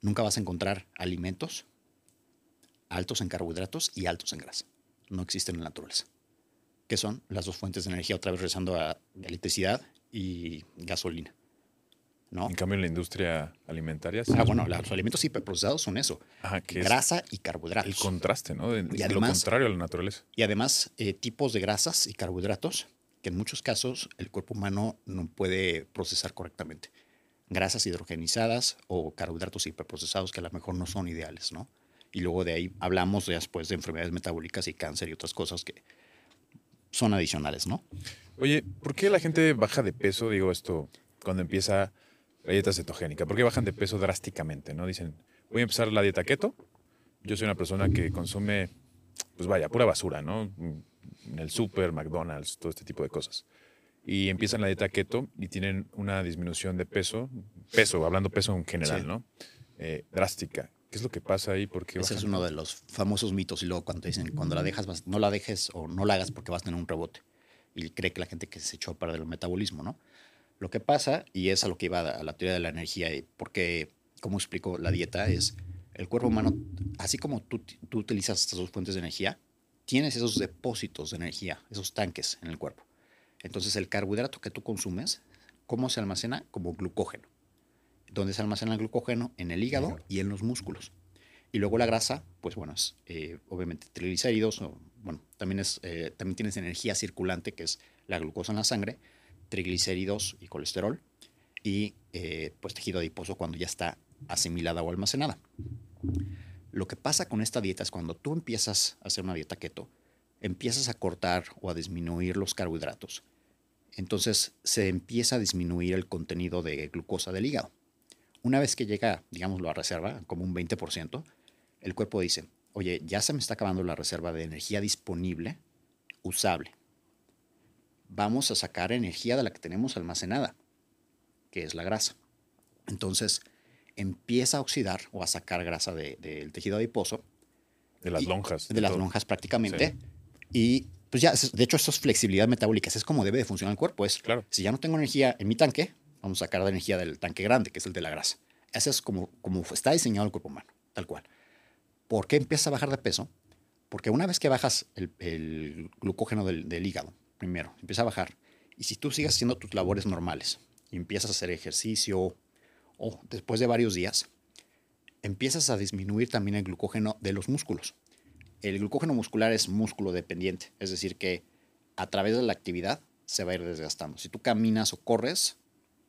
Nunca vas a encontrar alimentos altos en carbohidratos y altos en grasa. No existen en la naturaleza. Que son las dos fuentes de energía, otra vez regresando a electricidad y gasolina. ¿No? En cambio, en la industria alimentaria, sí Ah, bueno, los alimentos hiperprocesados son eso. Ajá, grasa y carbohidratos. el contraste, ¿no? De, Y lo contrario a la naturaleza. Y además, eh, tipos de grasas y carbohidratos que en muchos casos el cuerpo humano no puede procesar correctamente. Grasas hidrogenizadas o carbohidratos hiperprocesados que a lo mejor no son ideales, ¿no? Y luego de ahí hablamos después de enfermedades metabólicas y cáncer y otras cosas que son adicionales, ¿no? Oye, ¿por qué la gente baja de peso? Digo esto cuando empieza la dieta cetogénica. ¿Por qué bajan de peso drásticamente? ¿No? Dicen, voy a empezar la dieta keto. Yo soy una persona que consume, pues vaya, pura basura, ¿no? El súper, McDonald's, todo este tipo de cosas. Y empiezan la dieta keto y tienen una disminución de peso, peso, hablando peso en general, Sí. ¿no? Eh, drástica. ¿Qué es lo que pasa ahí? ¿Por qué Ese es uno de los famosos mitos. Y luego cuando te dicen, cuando la dejas, vas- no la dejes o no la hagas porque vas a tener un rebote. Y cree que la gente que se echó para el metabolismo, ¿no? Lo que pasa, y es a lo que iba a la teoría de la energía, porque, como explico, la dieta es el cuerpo humano, así como tú, tú utilizas estas dos fuentes de energía, tienes esos depósitos de energía, esos tanques en el cuerpo. Entonces, el carbohidrato que tú consumes, ¿cómo se almacena? Como glucógeno. ¿Dónde se almacena el glucógeno? En el hígado y en los músculos. Y luego la grasa, pues bueno, es eh, obviamente triglicéridos, o, bueno, también, es, eh, también tienes energía circulante, que es la glucosa en la sangre, triglicéridos y colesterol, y eh, pues tejido adiposo cuando ya está asimilada o almacenada. Lo que pasa con esta dieta es cuando tú empiezas a hacer una dieta keto, empiezas a cortar o a disminuir los carbohidratos, entonces se empieza a disminuir el contenido de glucosa del hígado. Una vez que llega, digámoslo, a reserva, como un 20%, el cuerpo dice, oye, ya se me está acabando la reserva de energía disponible, usable. Vamos a sacar energía de la que tenemos almacenada, que es la grasa. Entonces empieza a oxidar o a sacar grasa del tejido adiposo. De las lonjas. De, las lonjas prácticamente. Y pues ya, de hecho, eso es flexibilidad metabólica. Es como debe de funcionar el cuerpo. Es, claro. Si ya no tengo energía en mi tanque, vamos a sacar la energía del tanque grande, que es el de la grasa. Ese es como, como está diseñado el cuerpo humano, tal cual. ¿Por qué empieza a bajar de peso? Porque una vez que bajas el, glucógeno del, del, hígado, primero, empieza a bajar. Y si tú sigues haciendo tus labores normales y empiezas a hacer ejercicio o después de varios días, empiezas a disminuir también el glucógeno de los músculos. El glucógeno muscular es músculo dependiente, es decir, que a través de la actividad se va a ir desgastando. Si tú caminas o corres,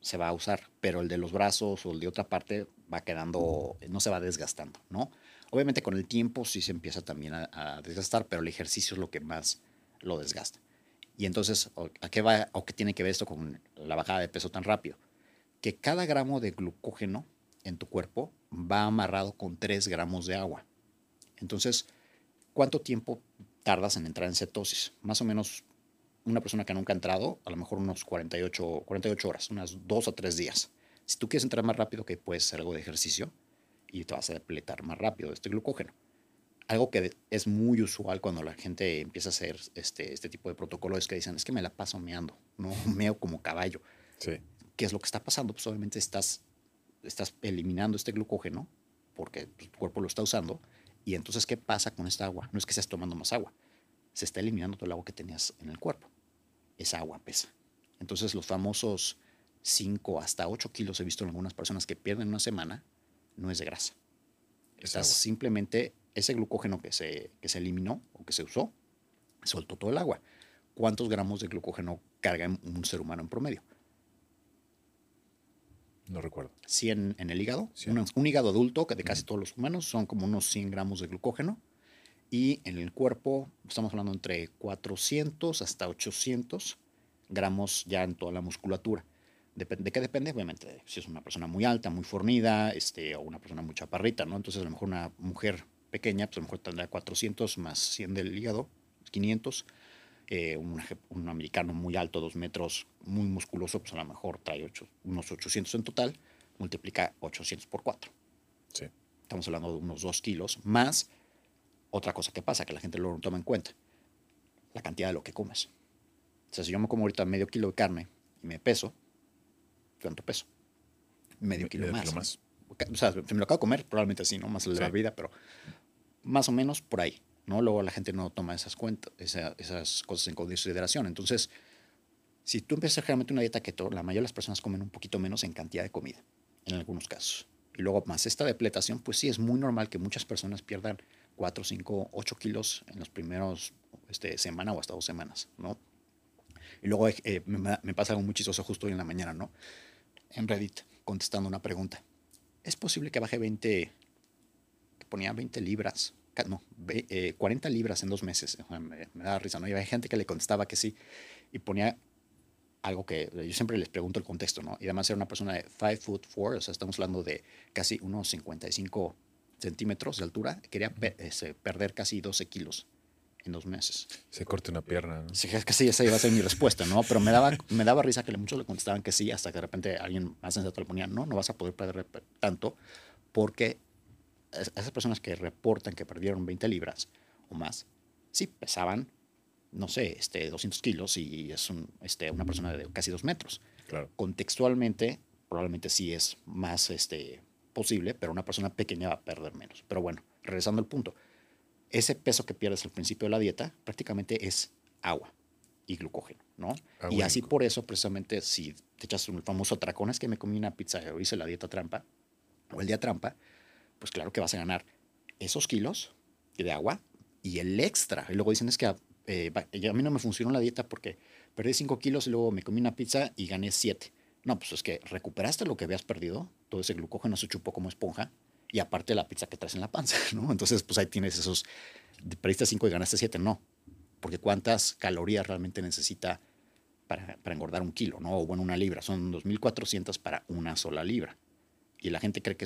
se va a usar, pero el de los brazos o el de otra parte va quedando, no se va desgastando, ¿no? Obviamente con el tiempo sí se empieza también a, desgastar, pero el ejercicio es lo que más lo desgasta. Y entonces, ¿a qué va o qué tiene que ver esto con la bajada de peso tan rápido? Que cada gramo de glucógeno en tu cuerpo va amarrado con 3 gramos de agua. Entonces, ¿cuánto tiempo tardas en entrar en cetosis? Más o menos una persona que nunca ha entrado, a lo mejor unos 48, 48 horas, unas 2 o 3 días. Si tú quieres entrar más rápido, que puedes hacer algo de ejercicio, y te vas a depletar más rápido de este glucógeno. Algo que es muy usual cuando la gente empieza a hacer este, este tipo de protocolo es que dicen, es que me la paso meando, no (laughs) meo como caballo. Sí. ¿Qué es lo que está pasando? Pues obviamente estás, estás eliminando este glucógeno porque tu cuerpo lo está usando. Y entonces, ¿qué pasa con esta agua? No es que estés tomando más agua, se está eliminando todo el agua que tenías en el cuerpo. Esa agua pesa. Entonces, los famosos 5 hasta 8 kilos he visto en algunas personas que pierden una semana no es de grasa. Es simplemente ese glucógeno que se, que se eliminó o que se usó, soltó todo el agua. ¿Cuántos gramos de glucógeno carga un ser humano en promedio? No recuerdo. 100 en el hígado. Un, hígado adulto, que de casi todos los humanos, son como unos 100 gramos de glucógeno. Y en el cuerpo, estamos hablando entre 400 hasta 800 gramos ya en toda la musculatura. ¿De qué depende? Obviamente, si es una persona muy alta, muy fornida, este, o una persona muy chaparrita, ¿no? Entonces, a lo mejor una mujer pequeña, pues a lo mejor tendrá 400 más 100 del hígado, 500. Eh, un, un, americano muy alto, dos metros, muy musculoso, pues a lo mejor trae ocho, unos 800 en total, multiplica 800 por 4. Sí. Estamos hablando de unos 2 kilos, más otra cosa que pasa, que la gente lo toma en cuenta, la cantidad de lo que comes. O sea, si yo me como ahorita medio kilo de carne y me peso, ¿cuánto peso? Medio kilo más. O sea, si me lo acabo de comer, probablemente sí, ¿no? Más de la vida, pero más o menos por ahí, ¿no? Luego la gente no toma esas cuentas, esas cosas en consideración. Entonces, si tú empiezas realmente una dieta keto, la mayoría de las personas comen un poquito menos en cantidad de comida, en algunos casos. Y luego más esta depletación, pues sí, es muy normal que muchas personas pierdan 4, 5, 8 kilos en los primeros este, semana o hasta dos semanas, ¿no? Y luego eh, me, me, pasa algo muy chistoso justo hoy en la mañana, ¿no? en Reddit contestando una pregunta. ¿Es posible que baje 20, que ponía 20 libras, no, 40 eh, libras en dos meses? Me, da risa, ¿no? Y hay gente que le contestaba que sí y ponía algo que yo siempre les pregunto el contexto, ¿no? Y además era una persona de 5 foot 4, o sea, estamos hablando de casi unos 55 centímetros de altura, quería perder casi 12 kilos en dos meses. Se corte una pierna. ¿no? Sí, casi esa iba a ser mi respuesta, ¿no? Pero me daba, me daba risa que muchos le contestaban que sí, hasta que de repente alguien más sensato le ponía, no, no vas a poder perder tanto, porque esas personas que reportan que perdieron 20 libras o más, sí pesaban, no sé, este, 200 kilos y es un, este, una persona de casi dos metros. Claro. Contextualmente, probablemente sí es más este, posible, pero una persona pequeña va a perder menos. Pero bueno, regresando al punto ese peso que pierdes al principio de la dieta prácticamente es agua y glucógeno, ¿no? y así por eso, precisamente, si te echas un famoso tracón, es que me comí una pizza o hice la dieta trampa, o el día trampa, pues claro que vas a ganar esos kilos de agua y el extra. Y luego dicen, es que eh, a mí no me funcionó la dieta porque perdí 5 kilos y luego me comí una pizza y gané 7. No, pues es que recuperaste lo que habías perdido, todo ese glucógeno se chupó como esponja y aparte la pizza que traes en la panza, (laughs) ¿no? Entonces, pues ahí tienes esos, perdiste 5 y ganaste 7, no, porque cuántas calorías realmente necesita para, para engordar un kilo, ¿no? O bueno, una libra. Son 2.400 para una sola libra. Y la gente cree que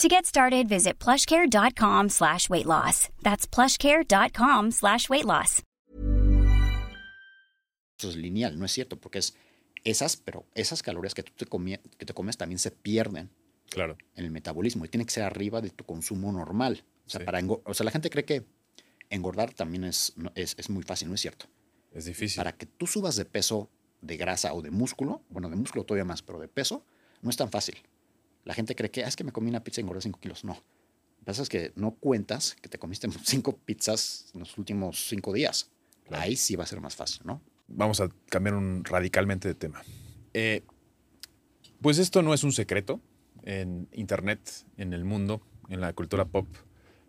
To get started, visit plushcare.com slash weight loss. That's plushcare.com slash weight loss. eso es lineal, no es cierto, porque es esas, pero esas calorías que tú te, comí- que te comes también se pierden Claro. en el metabolismo y tiene que ser arriba de tu consumo normal. O sea, Sí. para o sea la gente cree que engordar también es, no- es, es muy fácil, no es cierto. Es difícil. Para que tú subas de peso, de grasa o de músculo, bueno, de músculo todavía más, pero de peso, no es tan fácil. La gente cree que "Ah, es que me comí una pizza y engordé 5 kilos. No. Lo que pasa es que no cuentas que te comiste (laughs) 5 pizzas en los últimos 5 días. Claro. Ahí sí va a ser más fácil, ¿no? Vamos a cambiar un, radicalmente de tema. Eh, pues esto no es un secreto en Internet, en el mundo, en la cultura pop.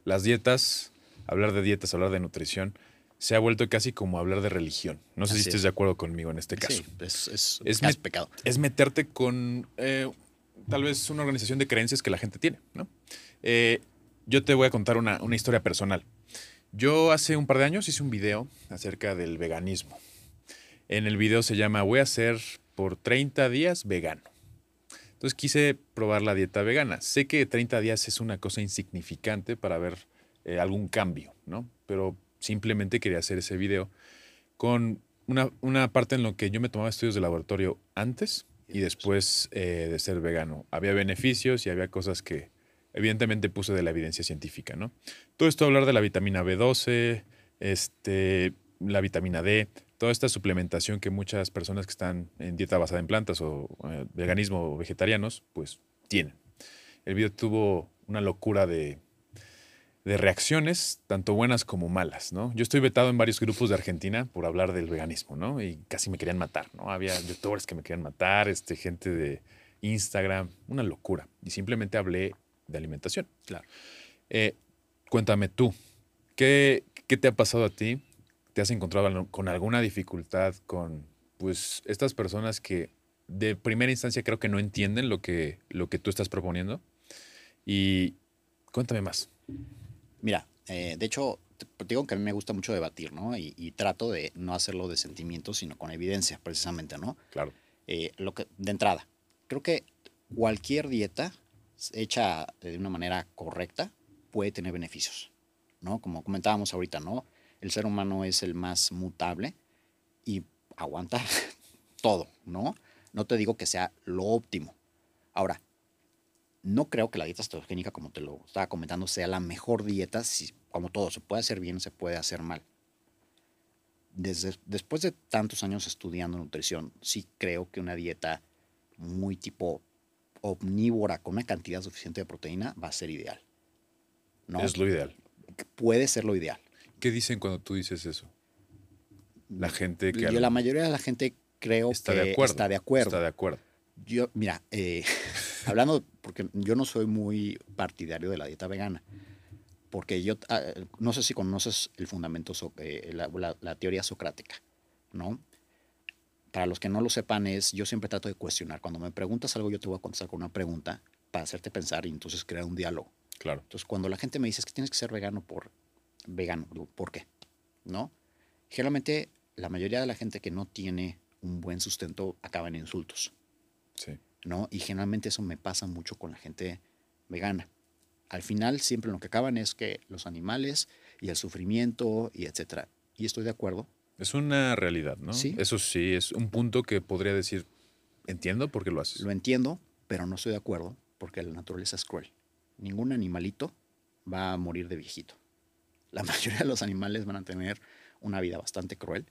Las dietas, hablar de dietas, hablar de nutrición, se ha vuelto casi como hablar de religión. No sé Así si estés es. de acuerdo conmigo en este caso. Sí, es, es, Es met- pecado. es meterte con eh, tal vez una organización de creencias que la gente tiene, ¿no? Eh, yo te voy a contar una, una historia personal. Yo hace un par de años hice un video acerca del veganismo. En el video se llama Voy a ser por 30 días vegano. Entonces quise probar la dieta vegana. Sé que 30 días es una cosa insignificante para ver eh, algún cambio, ¿no? Pero simplemente quería hacer ese video con una, una parte en lo que yo me tomaba estudios de laboratorio antes y después eh, de ser vegano. Había beneficios y había cosas que evidentemente puse de la evidencia científica, ¿no? Todo esto hablar de la vitamina B12, este, la vitamina D, toda esta suplementación que muchas personas que están en dieta basada en plantas o eh, veganismo o vegetarianos, pues tienen. El video tuvo una locura de, de reacciones, tanto buenas como malas, ¿no? Yo estoy vetado en varios grupos de Argentina por hablar del veganismo, ¿no? Y casi me querían matar, ¿no? Había youtubers que me querían matar, este, gente de Instagram, una locura. Y simplemente hablé de alimentación. Claro. Eh, cuéntame tú, ¿qué, ¿qué te ha pasado a ti? ¿Te has encontrado con alguna dificultad con, pues, estas personas que de primera instancia creo que no entienden lo que, lo que tú estás proponiendo? Y cuéntame más. Mira, eh, de hecho, te digo que a mí me gusta mucho debatir, ¿no? Y, y trato de no hacerlo de sentimientos, sino con evidencia, precisamente, ¿no? Claro. Eh, lo que, de entrada, creo que cualquier dieta hecha de una manera correcta puede tener beneficios, ¿no? Como comentábamos ahorita, ¿no? El ser humano es el más mutable y aguanta (laughs) todo, ¿no? No te digo que sea lo óptimo. Ahora, no creo que la dieta cetogénica, como te lo estaba comentando, sea la mejor dieta. Si, como todo, se puede hacer bien, se puede hacer mal. Desde, después de tantos años estudiando nutrición, sí creo que una dieta muy tipo omnívora con una cantidad suficiente de proteína va a ser ideal. ¿no? Es lo ideal. Puede ser lo ideal. ¿Qué dicen cuando tú dices eso? La gente que... Yo, la mayoría de la gente creo está que de acuerdo. está de acuerdo. Está de acuerdo. Yo, mira, eh, (laughs) hablando, porque yo no soy muy partidario de la dieta vegana, porque yo, ah, no sé si conoces el fundamento, eh, la, la- la teoría socrática, ¿no? Para los que no lo sepan es, yo siempre trato de cuestionar. Cuando me preguntas algo, yo te voy a contestar con una pregunta para hacerte pensar y entonces crear un diálogo. Claro. Entonces, cuando la gente me dice "Es que tienes que ser vegano por vegano, ¿por qué? ¿No? Generalmente, la mayoría de la gente que no tiene un buen sustento acaba en insultos. Sí. ¿No? Y generalmente eso me pasa mucho con la gente vegana. Al final siempre lo que acaban es que los animales y el sufrimiento y etcétera. Y estoy de acuerdo. Es una realidad, ¿no? Sí. Eso sí, es un punto que podría decir, entiendo por qué lo haces. Lo entiendo, pero no estoy de acuerdo porque la naturaleza es cruel. Ningún animalito va a morir de viejito. La (laughs) mayoría de los animales van a tener una vida bastante cruel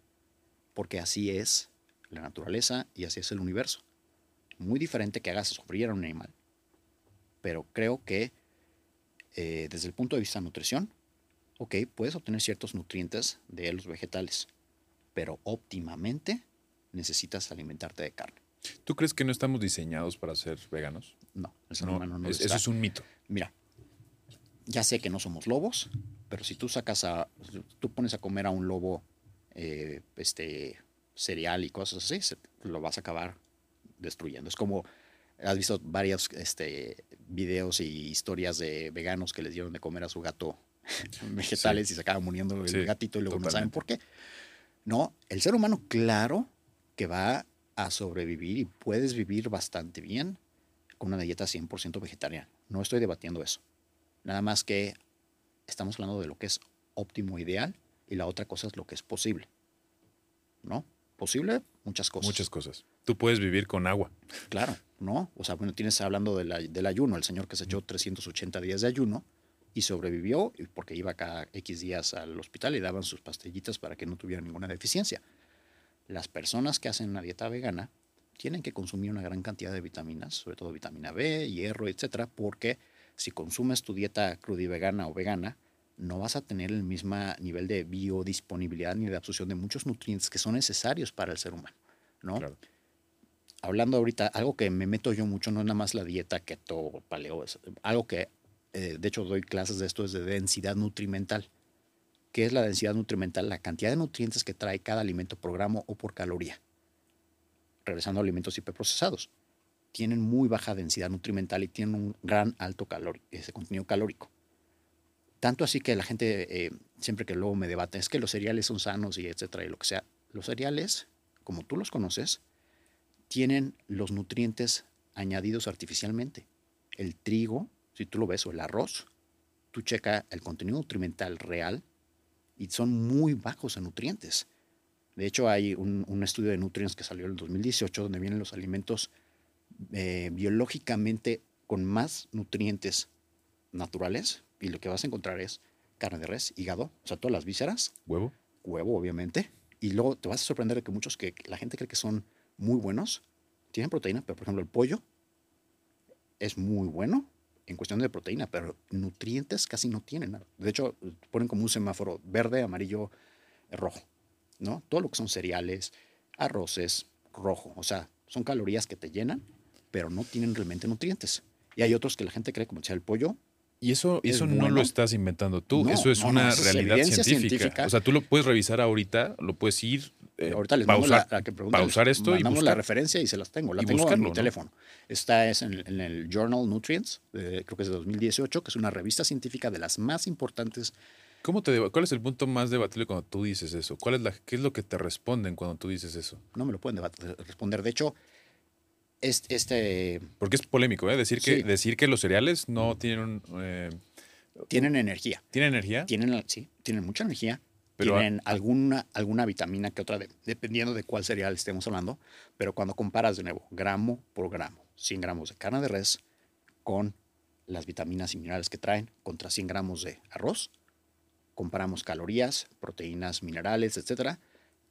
porque así es la naturaleza y así es el universo. Muy diferente que hagas sufrir a un animal. Pero creo que eh, desde el punto de vista de nutrición, ok, puedes obtener ciertos nutrientes de los vegetales, pero óptimamente necesitas alimentarte de carne. ¿Tú crees que no estamos diseñados para ser veganos? No, el ser No, humano no es- eso es un mito. Mira, ya sé que no somos lobos, pero si tú sacas a, tú pones a comer a un lobo, eh, este, cereal y cosas así, se- lo vas a acabar destruyendo. Es como, has visto varios, este, videos y historias de veganos que les dieron de comer a su gato (laughs) vegetales y se acaban muriendo el Sí, gatito y luego no saben por qué. No, el ser humano, claro que va a sobrevivir y puedes vivir bastante bien con una dieta 100% vegetariana. No estoy debatiendo eso. Nada más que estamos hablando de lo que es óptimo ideal y la otra cosa es lo que es posible. ¿No? Posible, muchas cosas. Muchas cosas. Tú puedes vivir con agua. Claro, ¿no? O sea, bueno, tienes hablando de la- del ayuno, el señor que se echó 380 días de ayuno y sobrevivió porque iba cada X días al hospital y daban sus pastillitas para que no tuviera ninguna deficiencia. Las personas que hacen una dieta vegana tienen que consumir una gran cantidad de vitaminas, sobre todo vitamina B, hierro, etcétera, porque si consumes tu dieta crudivegana o vegana, no vas a tener el mismo nivel de biodisponibilidad ni de absorción de muchos nutrientes que son necesarios para el ser humano, ¿no? Claro. hablando ahorita, algo que me meto yo mucho, no es nada más la dieta keto, paleo, es algo que, eh, de hecho, doy clases de esto, es de densidad nutrimental. ¿Qué es la densidad nutrimental? La cantidad de nutrientes que trae cada alimento por gramo o por caloría. Regresando a alimentos hiperprocesados. Tienen muy baja densidad nutrimental y tienen un gran alto calor, ese contenido calórico. Tanto así que la gente, eh, siempre que luego me debate, es que los cereales son sanos y etcétera, y lo que sea. Los cereales, como tú los conoces, tienen los nutrientes añadidos artificialmente. El trigo, si tú lo ves, o el arroz, tú checa el contenido nutrimental real y son muy bajos en nutrientes. De hecho, hay un, un estudio de nutrientes que salió en el 2018 donde vienen los alimentos eh, biológicamente con más nutrientes naturales y lo que vas a encontrar es carne de res, hígado, o sea, todas las vísceras, ¿Huevo? huevo, obviamente. Y luego te vas a sorprender de que muchos que la gente cree que son muy buenos tienen proteína, pero por ejemplo el pollo es muy bueno en cuestión de proteína, pero nutrientes casi no tienen nada. De hecho, ponen como un semáforo verde, amarillo, eh, rojo, ¿no? Todo lo que son cereales, arroces, rojo, o sea, son calorías que te llenan, pero no tienen realmente nutrientes. Y hay otros que la gente cree, como decía el pollo, Y eso, Es eso no lo estás inventando tú, No, eso es no, no, una eso realidad científica. científica. O sea, tú lo puedes revisar ahorita, lo puedes ir, eh, Ahorita les mando pausar, la, la que pausar esto y mandamos la referencia y se las tengo. La Y tengo en mi ¿no? teléfono. Esta es en, en el Journal Nutrients, de- creo que es de 2018, que es una revista científica de las más importantes. ¿Cómo te ¿Cuál es el punto más debatible cuando tú dices eso? ¿Cuál es la, ¿Qué es lo que te responden cuando tú dices eso? No me lo pueden responder. De hecho, este, este Porque es polémico, ¿eh? Decir que, Sí. decir que los cereales no tienen, eh, tienen energía. ¿tienen energía. Tienen, sí, tienen mucha energía. Pero- tienen alguna, alguna vitamina que otra, de- dependiendo de cuál cereal estemos hablando. Pero cuando comparas de nuevo, gramo por gramo, 100 gramos de carne de res con las vitaminas y minerales que traen contra 100 gramos de arroz, comparamos calorías, proteínas, minerales, etcétera,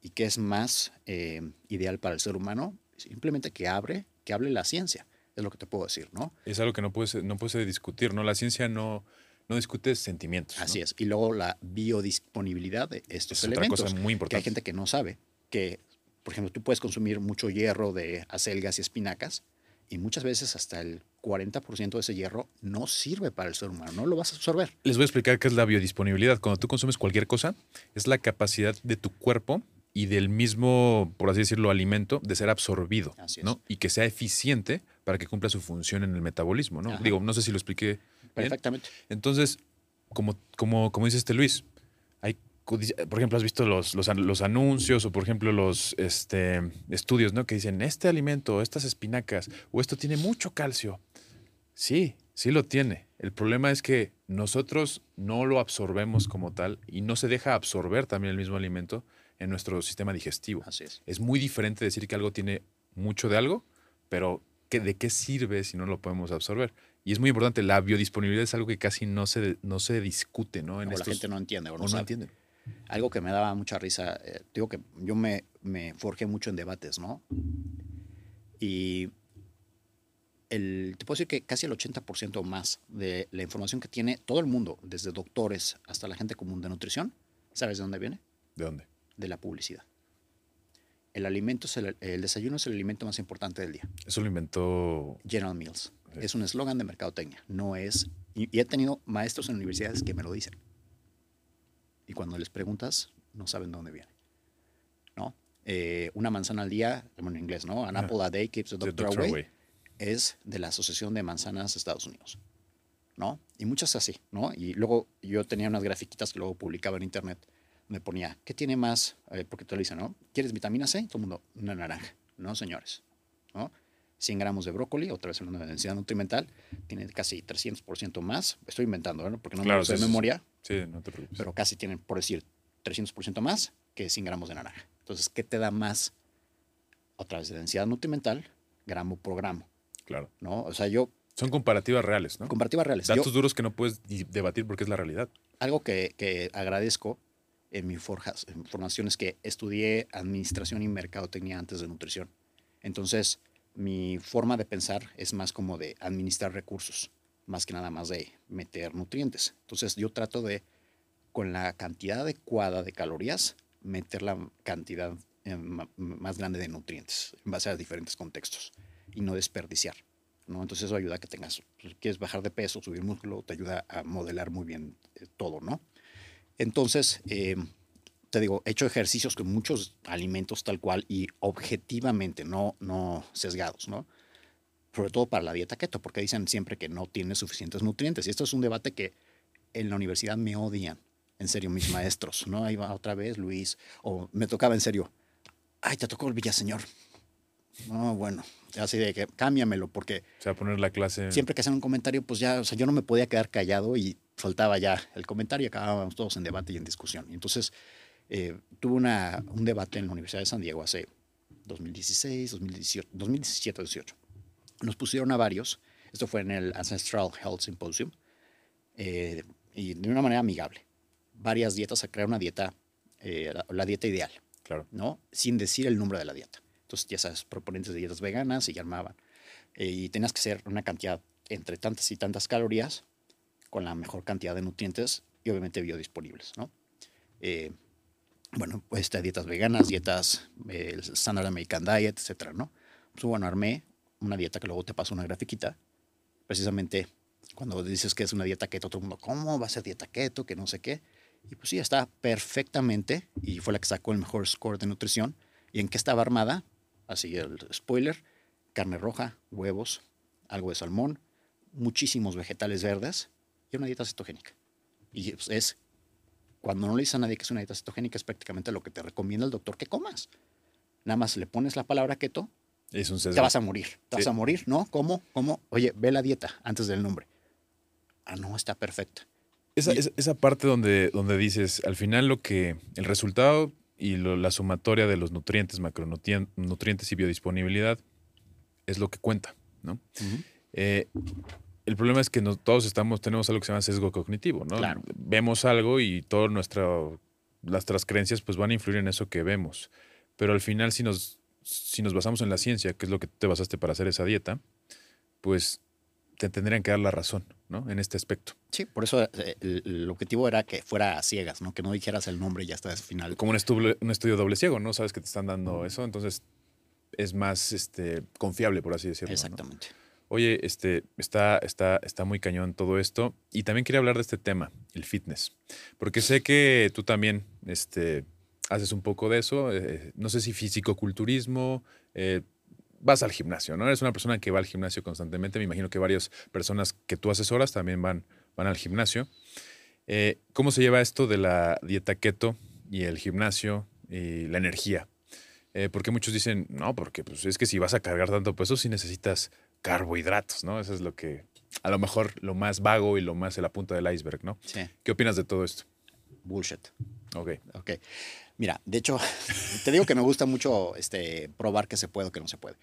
y qué es más eh, ideal para el ser humano, simplemente que abre, que hable la ciencia, es lo que te puedo decir, ¿no? Es algo que no puede, ser- no puede ser discutir, ¿no? La ciencia no, no discute sentimientos. ¿no? Así es. Y luego la biodisponibilidad de estos Es otra elementos. cosa muy Que hay importante. gente que no sabe que, por ejemplo, tú puedes consumir mucho hierro de acelgas y espinacas y muchas veces hasta el 40% de ese hierro no sirve para el ser humano, no lo vas a absorber. Les voy a explicar qué es la biodisponibilidad. Cuando tú consumes cualquier cosa, es la capacidad de tu cuerpo y del mismo, por así decirlo, alimento de ser absorbido, Así es. ¿no? Y que sea eficiente para que cumpla su función en el metabolismo, ¿no? Ajá. Digo, no sé si lo expliqué bien. Perfectamente. Entonces, como, como, como dice este Luis, hay, por ejemplo, has visto los, los, los anuncios o, por ejemplo, los este, estudios, ¿no? Que dicen, este alimento, estas espinacas, o esto tiene mucho calcio. Sí, sí lo tiene. El problema es que nosotros no lo absorbemos como tal y no se deja absorber también el mismo alimento en nuestro sistema digestivo. Así es. Es muy diferente decir que algo tiene mucho de algo, pero ¿qué- ¿de qué sirve si no lo podemos absorber? Y es muy importante, la biodisponibilidad es algo que casi no se, no se discute, ¿no? O la gente no entiende o no, no sabe. entienden. Algo que me daba mucha risa, eh, digo que yo me, me forjé mucho en debates, ¿no? Y el, te puedo decir que casi el 80% o más de la información que tiene todo el mundo, desde doctores hasta la gente común de nutrición, ¿sabes de dónde viene? ¿De dónde? De la publicidad. El alimento es el, el desayuno es el alimento más importante del día. Eso lo inventó General Mills. Es un eslogan de mercadotecnia. No es. Y, y he tenido maestros en universidades que me lo dicen. Y cuando les preguntas, no saben de dónde viene. ¿No? Eh, una manzana al día, bueno, en inglés, ¿no? An apple a day keeps the The doctor, doctor away. away. Es de la Asociación de Manzanas de Estados Unidos. ¿No? Y muchas así, ¿no? Y luego yo tenía unas grafiquitas que luego publicaba en internet donde ponía, ¿qué tiene más? Eh, porque te lo dicen, ¿no? ¿Quieres vitamina C? Todo el mundo, una naranja. No, señores. ¿No? 100 gramos de brócoli, otra vez hablando de densidad nutrimental, tiene casi 300% más. Estoy inventando, ¿no? Porque no Claro, me de memoria, Sí, no te preocupes. pero casi tienen, por decir, 300% más que 100 gramos de naranja. Entonces, ¿qué te da más? Otra vez de densidad nutrimental, gramo por gramo, claro. ¿no? O sea, yo, Son comparativas reales, ¿no? comparativas reales. Yo- Datos duros que no puedes debatir porque es la realidad. algo que, que agradezco en mi forjas- en formación es que estudié administración y mercadotecnia antes de nutrición. Entonces, mi forma de pensar es más como de administrar recursos, más que nada más de meter nutrientes. Entonces, yo trato de, con la cantidad adecuada de calorías, meter la cantidad eh, más grande de nutrientes en base a diferentes contextos y no desperdiciar. ¿no? Entonces eso ayuda a que tengas, pues, quieres bajar de peso, subir músculo, te ayuda a modelar muy bien eh, todo, ¿no? Entonces, eh, te digo, he hecho ejercicios con muchos alimentos tal cual y objetivamente, no, no sesgados, ¿no? Sobre todo para la dieta keto, porque dicen siempre que no tiene suficientes nutrientes. Y esto es un debate que en la universidad me odian, en serio, mis maestros, ¿no? Ahí va otra vez Luis, o me tocaba en serio, ay, te tocó el Villaseñor. No, bueno, así de que cámbiamelo, porque O sea, poner la clase. siempre que hacían un comentario, pues ya, o sea, yo no me podía quedar callado y soltaba ya el comentario y acabábamos todos en debate y en discusión. Y entonces eh, tuve una, un debate en la Universidad de San Diego hace 2016, 2018, 2017, 18. Nos pusieron a varios, esto fue en el Ancestral Health Symposium, eh, y de una manera amigable. Varias dietas, a crear una dieta, eh, la, la dieta ideal. Claro. ¿no? Sin decir el nombre de la dieta. Entonces, ya sabes, proponentes de dietas veganas y armaban. Eh, y tenías que hacer una cantidad entre tantas y tantas calorías con la mejor cantidad de nutrientes y obviamente biodisponibles, ¿no? Eh, bueno, pues este, dietas veganas, dietas, eh, el Standard American Diet, etcétera, ¿no? Pues bueno, armé una dieta que luego te paso una grafiquita, precisamente cuando dices que es una dieta keto, todo el mundo, ¿cómo va a ser dieta keto? Que no sé qué. Y pues sí, está perfectamente y fue la que sacó el mejor score de nutrición. ¿Y en qué estaba armada? Así el spoiler, carne roja, huevos, algo de salmón, muchísimos vegetales verdes una dieta cetogénica. Y pues, es, cuando no le dices a nadie que es una dieta cetogénica, es prácticamente lo que te recomienda el doctor que comas. Nada más le pones la palabra keto, Es un te vas a morir. Te vas a morir, ¿no? ¿Cómo? ¿Cómo? Oye, ve la dieta antes del nombre. Ah, no, está perfecta. Esa, Y- esa, esa parte donde, donde dices, al final lo que, el resultado y lo- la sumatoria de los nutrientes, macronutrientes y biodisponibilidad es lo que cuenta, ¿no? Eh, el problema es que no- todos estamos, tenemos algo que se llama sesgo cognitivo, ¿no? Claro. Vemos algo y todas nuestras creencias pues van a influir en eso que vemos. Pero al final, si nos, si nos basamos en la ciencia, que es lo que te basaste para hacer esa dieta, pues te tendrían que dar la razón, ¿no? En este aspecto. Sí, por eso eh, el, el objetivo era que fuera a ciegas, ¿no? Que no dijeras el nombre y ya está al final. como un estudio, un estudio doble ciego, ¿no? Sabes que te están dando eso, entonces es más este, confiable, por así decirlo. ¿no? Oye, este, está, está, está muy cañón todo esto. Y también quería hablar de este tema, el fitness. Porque sé que tú también este, haces un poco de eso. eh, no sé si fisicoculturismo. eh, vas al gimnasio, ¿no? Eres una persona que va al gimnasio constantemente. Me imagino que varias personas que tú asesoras también van, van al gimnasio. Eh, ¿Cómo se lleva esto de la dieta keto y el gimnasio y la energía? Porque muchos dicen, no, porque pues, es que si vas a cargar tanto peso, sí necesitas carbohidratos, ¿no? Eso es lo que, a lo mejor, lo más vago y lo más en la punta del iceberg, ¿no? Sí, ¿Qué opinas de todo esto? bullshit. Ok, Ok. Mira, de hecho, (laughs) te digo que me gusta mucho este, probar que se puede o que no se puede.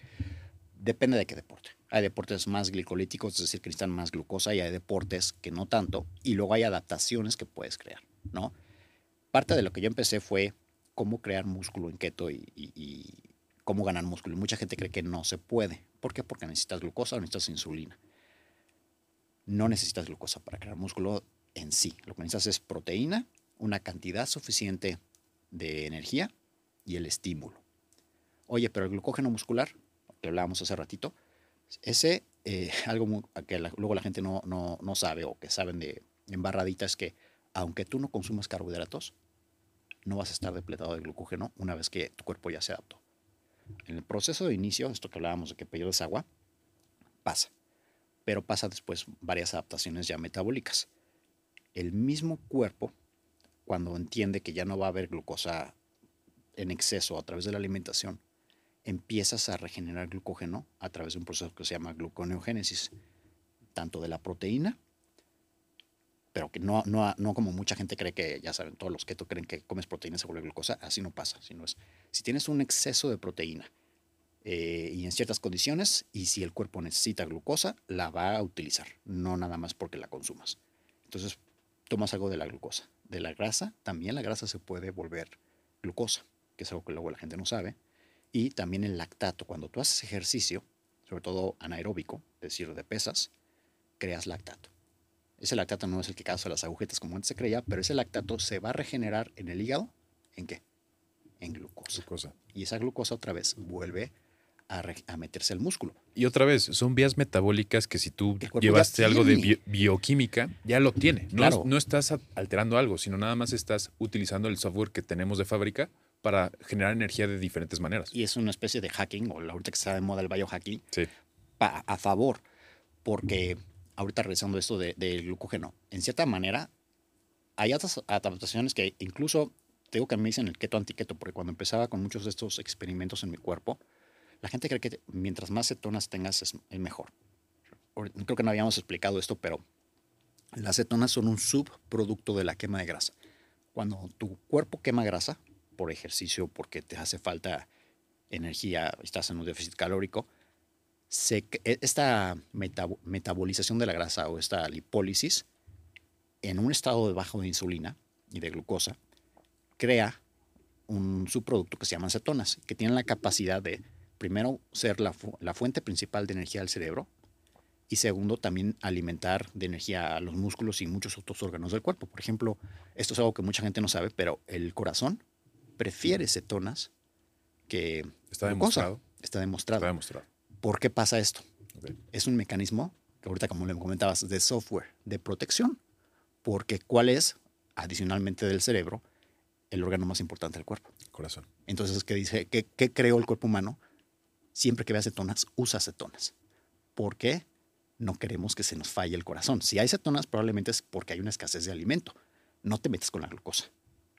Depende de qué deporte. Hay deportes más glicolíticos, es decir, que necesitan más glucosa, y hay deportes que no tanto. Y luego hay adaptaciones que puedes crear, ¿no? Parte de lo que yo empecé fue cómo crear músculo en keto y, y- y cómo ganar músculo. Y mucha gente cree que no se puede. ¿Por qué? Porque necesitas glucosa necesitas insulina. No necesitas glucosa para crear músculo en sí. Lo que necesitas es proteína, una cantidad suficiente de energía y el estímulo. Oye, pero el glucógeno muscular, que hablábamos hace ratito, ese eh, (laughs) algo que luego la gente no, no, no sabe o que saben de embarradita es que aunque tú no consumas carbohidratos, no vas a estar depletado de glucógeno una vez que tu cuerpo ya se adaptó. En el proceso de inicio, esto que hablábamos de que pierdes agua, pasa. Pero pasa después varias adaptaciones ya metabólicas. El mismo cuerpo, cuando entiende que ya no va a haber glucosa en exceso a través de la alimentación, empiezas a regenerar glucógeno a través de un proceso que se llama gluconeogénesis, tanto de la proteína, pero que no, no, no como mucha gente cree que, ya saben, todos los keto creen que comes proteína se vuelve glucosa, así no pasa, sino es, si tienes un exceso de proteína eh, y en ciertas condiciones, y si el cuerpo necesita glucosa, la va a utilizar, no nada más porque la consumas. Entonces, tomas algo de la glucosa. De la grasa, también la grasa se puede volver glucosa, que es algo que luego la gente no sabe. Y también el lactato. Cuando tú haces ejercicio, sobre todo anaeróbico, es decir, de pesas, creas lactato. Ese lactato no es el que causa las agujetas como antes se creía, pero ese lactato se va a regenerar en el hígado. ¿En qué? En glucosa. Glucosa. Y esa glucosa otra vez vuelve a, meterse al músculo. Y otra vez, son vías metabólicas que si tú llevaste algo de bio- bioquímica, ya lo tiene. No, Claro. no estás alterando algo, sino nada más estás utilizando el software que tenemos de fábrica para generar energía de diferentes maneras. Y es una especie de hacking, o la- ahorita que está de moda el biohacking, Sí. a favor, porque ahorita regresando a esto de- del glucógeno, en cierta manera hay otras adaptaciones que incluso, te digo que me dicen el keto antiqueto, porque cuando empezaba con muchos de estos experimentos en mi cuerpo, la gente cree que mientras más cetonas tengas es, mejor. Creo que no habíamos explicado esto, pero las cetonas son un subproducto de la quema de grasa. Cuando tu cuerpo quema grasa, por ejercicio, porque te hace falta energía, estás en un déficit calórico, se, e- esta metabo- metabolización de la grasa o esta lipólisis en un estado de bajo de insulina y de glucosa crea un subproducto que se llaman cetonas, que tienen la capacidad de, primero, ser la, fu- la fuente principal de energía del cerebro y segundo, también alimentar de energía a los músculos y muchos otros órganos del cuerpo. Por ejemplo, esto es algo que mucha gente no sabe, pero el corazón prefiere cetonas que Está glucosa. demostrado. Está demostrado. Está demostrado. ¿Por qué pasa esto? Es un mecanismo, que ahorita como le comentabas, de software, de protección. Porque ¿cuál es, adicionalmente del cerebro, el órgano más importante del cuerpo? Corazón. Entonces, ¿qué dice? ¿Qué, qué creó el cuerpo humano? Siempre que ve acetonas, usa acetonas. ¿Por qué? No queremos que se nos falle el corazón. Si hay cetonas, probablemente es porque hay una escasez de alimento. No te metes con la glucosa.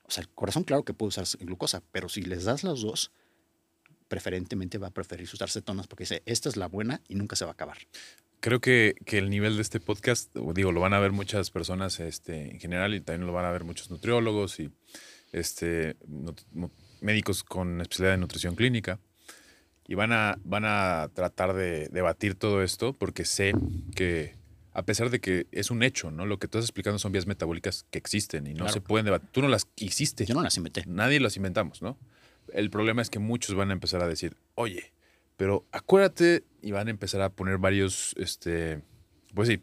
O sea, el corazón, claro que puede usar glucosa, pero si les das los dos, preferentemente va a preferir usar cetonas porque dice, esta es la buena y nunca se va a acabar. Creo que, que el nivel de este podcast, digo, lo van a ver muchas personas este, en general y también lo van a ver muchos nutriólogos y este, médicos con especialidad en nutrición clínica. Y van a, van a tratar de debatir todo esto porque sé que, a pesar de que es un hecho, ¿no? Lo que tú estás explicando son vías metabólicas que existen y no Claro. se pueden debatir. Tú no las hiciste. Yo no las inventé. Nadie las inventamos, ¿no? El problema es que muchos van a empezar a decir, oye, pero acuérdate, y van a empezar a poner varios, este, pues sí,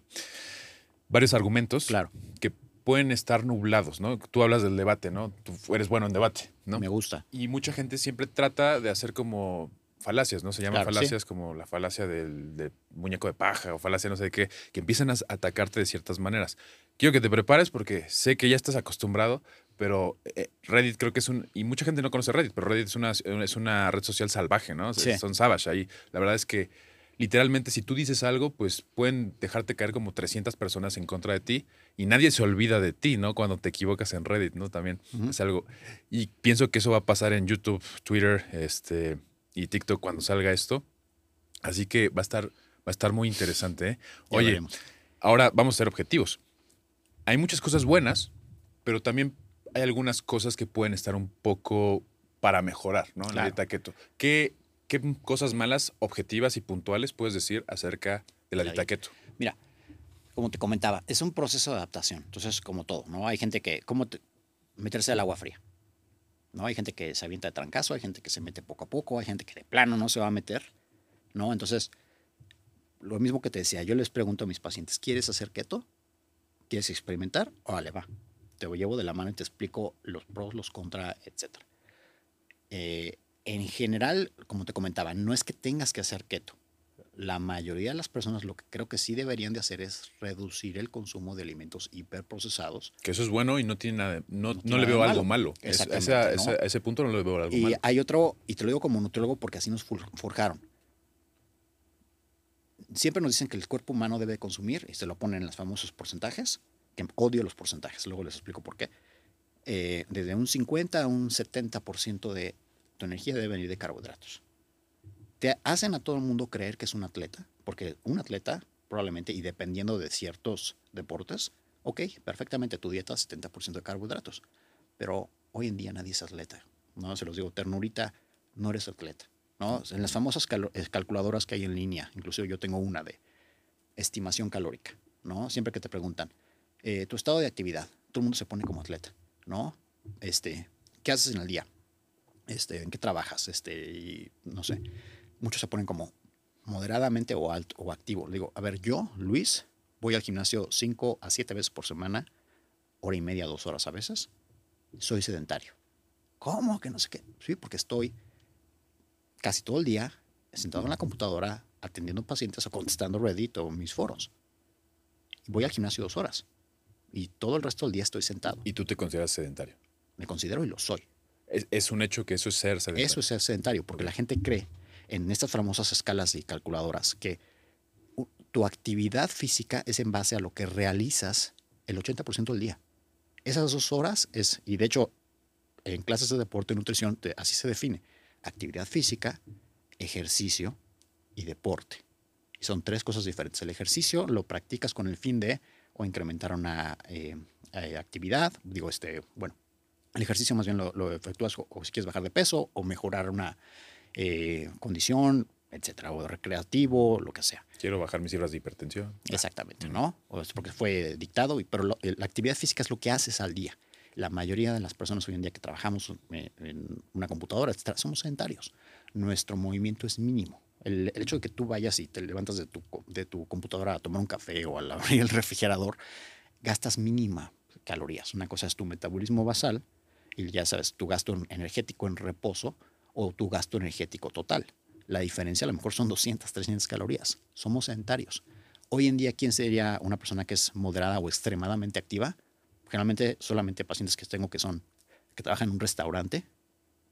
varios argumentos Claro, que pueden estar nublados, ¿no? Tú hablas del debate, ¿no? Tú eres bueno en debate, ¿no? me gusta. Y mucha gente siempre trata de hacer como falacias, ¿no? Se llaman Claro, sí. falacias como la falacia del, del muñeco de paja o falacia no sé de qué, que empiezan a atacarte de ciertas maneras. Quiero que te prepares porque sé que ya estás acostumbrado, pero eh, Reddit creo que es un... Y mucha gente no conoce Reddit, pero Reddit es una, es una red social salvaje, ¿no? Sí. Son savage ahí. La verdad es que literalmente si tú dices algo, pues pueden dejarte caer como 300 personas en contra de ti y nadie se olvida de ti, ¿no? Cuando te equivocas en Reddit, ¿no? También Ujú. es algo... Y pienso que eso va a pasar en YouTube, Twitter este, y TikTok cuando salga esto. Así que va a estar, va a estar muy interesante. ¿eh? Oye, ahora vamos a ser objetivos. Hay muchas cosas buenas, pero también hay algunas cosas que pueden estar un poco para mejorar, ¿no? En la Claro. dieta keto. ¿Qué, ¿Qué cosas malas, objetivas y puntuales puedes decir acerca de la La dieta keto? Mira, como te comentaba, es un proceso de adaptación. Entonces, como todo, ¿no? Hay gente que, ¿cómo te- meterse al agua fría? ¿No? Hay gente que se avienta de trancazo, hay gente que se mete poco a poco, hay gente que de plano no se va a meter, ¿no? Entonces, lo mismo que te decía, yo les pregunto a mis pacientes, ¿quieres hacer keto? ¿Quieres experimentar? Órale, va. Te llevo de la mano y te explico los pros, los contras, etc. en general, como te comentaba, no es que tengas que hacer keto. La mayoría de las personas lo que creo que sí deberían de hacer es reducir el consumo de alimentos hiperprocesados. Que eso es bueno y no tiene nada, no, No le veo algo malo. malo. Es- esa- ¿no? a ese punto no le veo algo Y malo. hay otro, y te lo digo como nutriólogo porque así nos for- forjaron. Siempre nos dicen que el cuerpo humano debe consumir, y se lo ponen en los famosos porcentajes, que odio los porcentajes, luego les explico por qué. Eh, desde un 50 a un 70% de tu energía debe venir de carbohidratos. Te hacen a todo el mundo creer que es un atleta, porque un atleta probablemente, y dependiendo de ciertos deportes, ok, perfectamente tu dieta 70% de carbohidratos, pero hoy en día nadie es atleta, ¿no? Se los digo, ternurita, no eres atleta, ¿no? En las famosas calo- eh, calculadoras que hay en línea, inclusive yo tengo una de estimación calórica, ¿no? Siempre que te preguntan, eh, tu estado de actividad, todo el mundo se pone como atleta, ¿no? Este, ¿qué haces en el día? Este, ¿en qué trabajas? Este, y no sé. Muchos se ponen como moderadamente o alto o activo. Digo, a ver, yo, Luis, voy al gimnasio 5 a 7 veces por semana, hora y media, dos horas a veces. Soy sedentario. ¿Cómo que no sé qué? Sí, porque estoy casi todo el día sentado en la computadora atendiendo pacientes o contestando Reddit o mis foros. Voy al gimnasio dos horas y todo el resto del día estoy sentado. Y tú te consideras sedentario. Me considero y lo soy. Es, es un hecho que eso es ser sedentario. Eso es ser sedentario, porque la gente cree en estas famosas escalas y calculadoras que tu actividad física es en base a lo que realizas el 80% del día. Esas dos horas es, y de hecho, en clases de deporte y nutrición te- así se define, actividad física, ejercicio y deporte. Y son tres cosas diferentes. El ejercicio lo practicas con el fin de o incrementar una eh, eh, actividad, digo, este, bueno, el ejercicio más bien lo, lo efectúas o, o si quieres bajar de peso o mejorar una eh, condición, etcétera, o recreativo, lo que sea. Quiero bajar mis cifras de hipertensión. Exactamente, ¿no? O es porque fue dictado, y- pero lo- la actividad física es lo que haces al día. La mayoría de las personas hoy en día que trabajamos en una computadora, etcétera, somos sedentarios. Nuestro movimiento es mínimo. El, hecho de que tú vayas y te levantas de tu, de tu computadora a tomar un café o al abrir (laughs) el refrigerador, gastas mínima calorías. Una cosa es tu metabolismo basal y ya sabes, tu gasto en- energético en reposo o tu gasto energético total. La diferencia a lo mejor son 200, 300 calorías. Somos sedentarios. Hoy en día, ¿quién sería una persona que es moderada o extremadamente activa? Generalmente solamente pacientes que tengo que son, que trabajan en un restaurante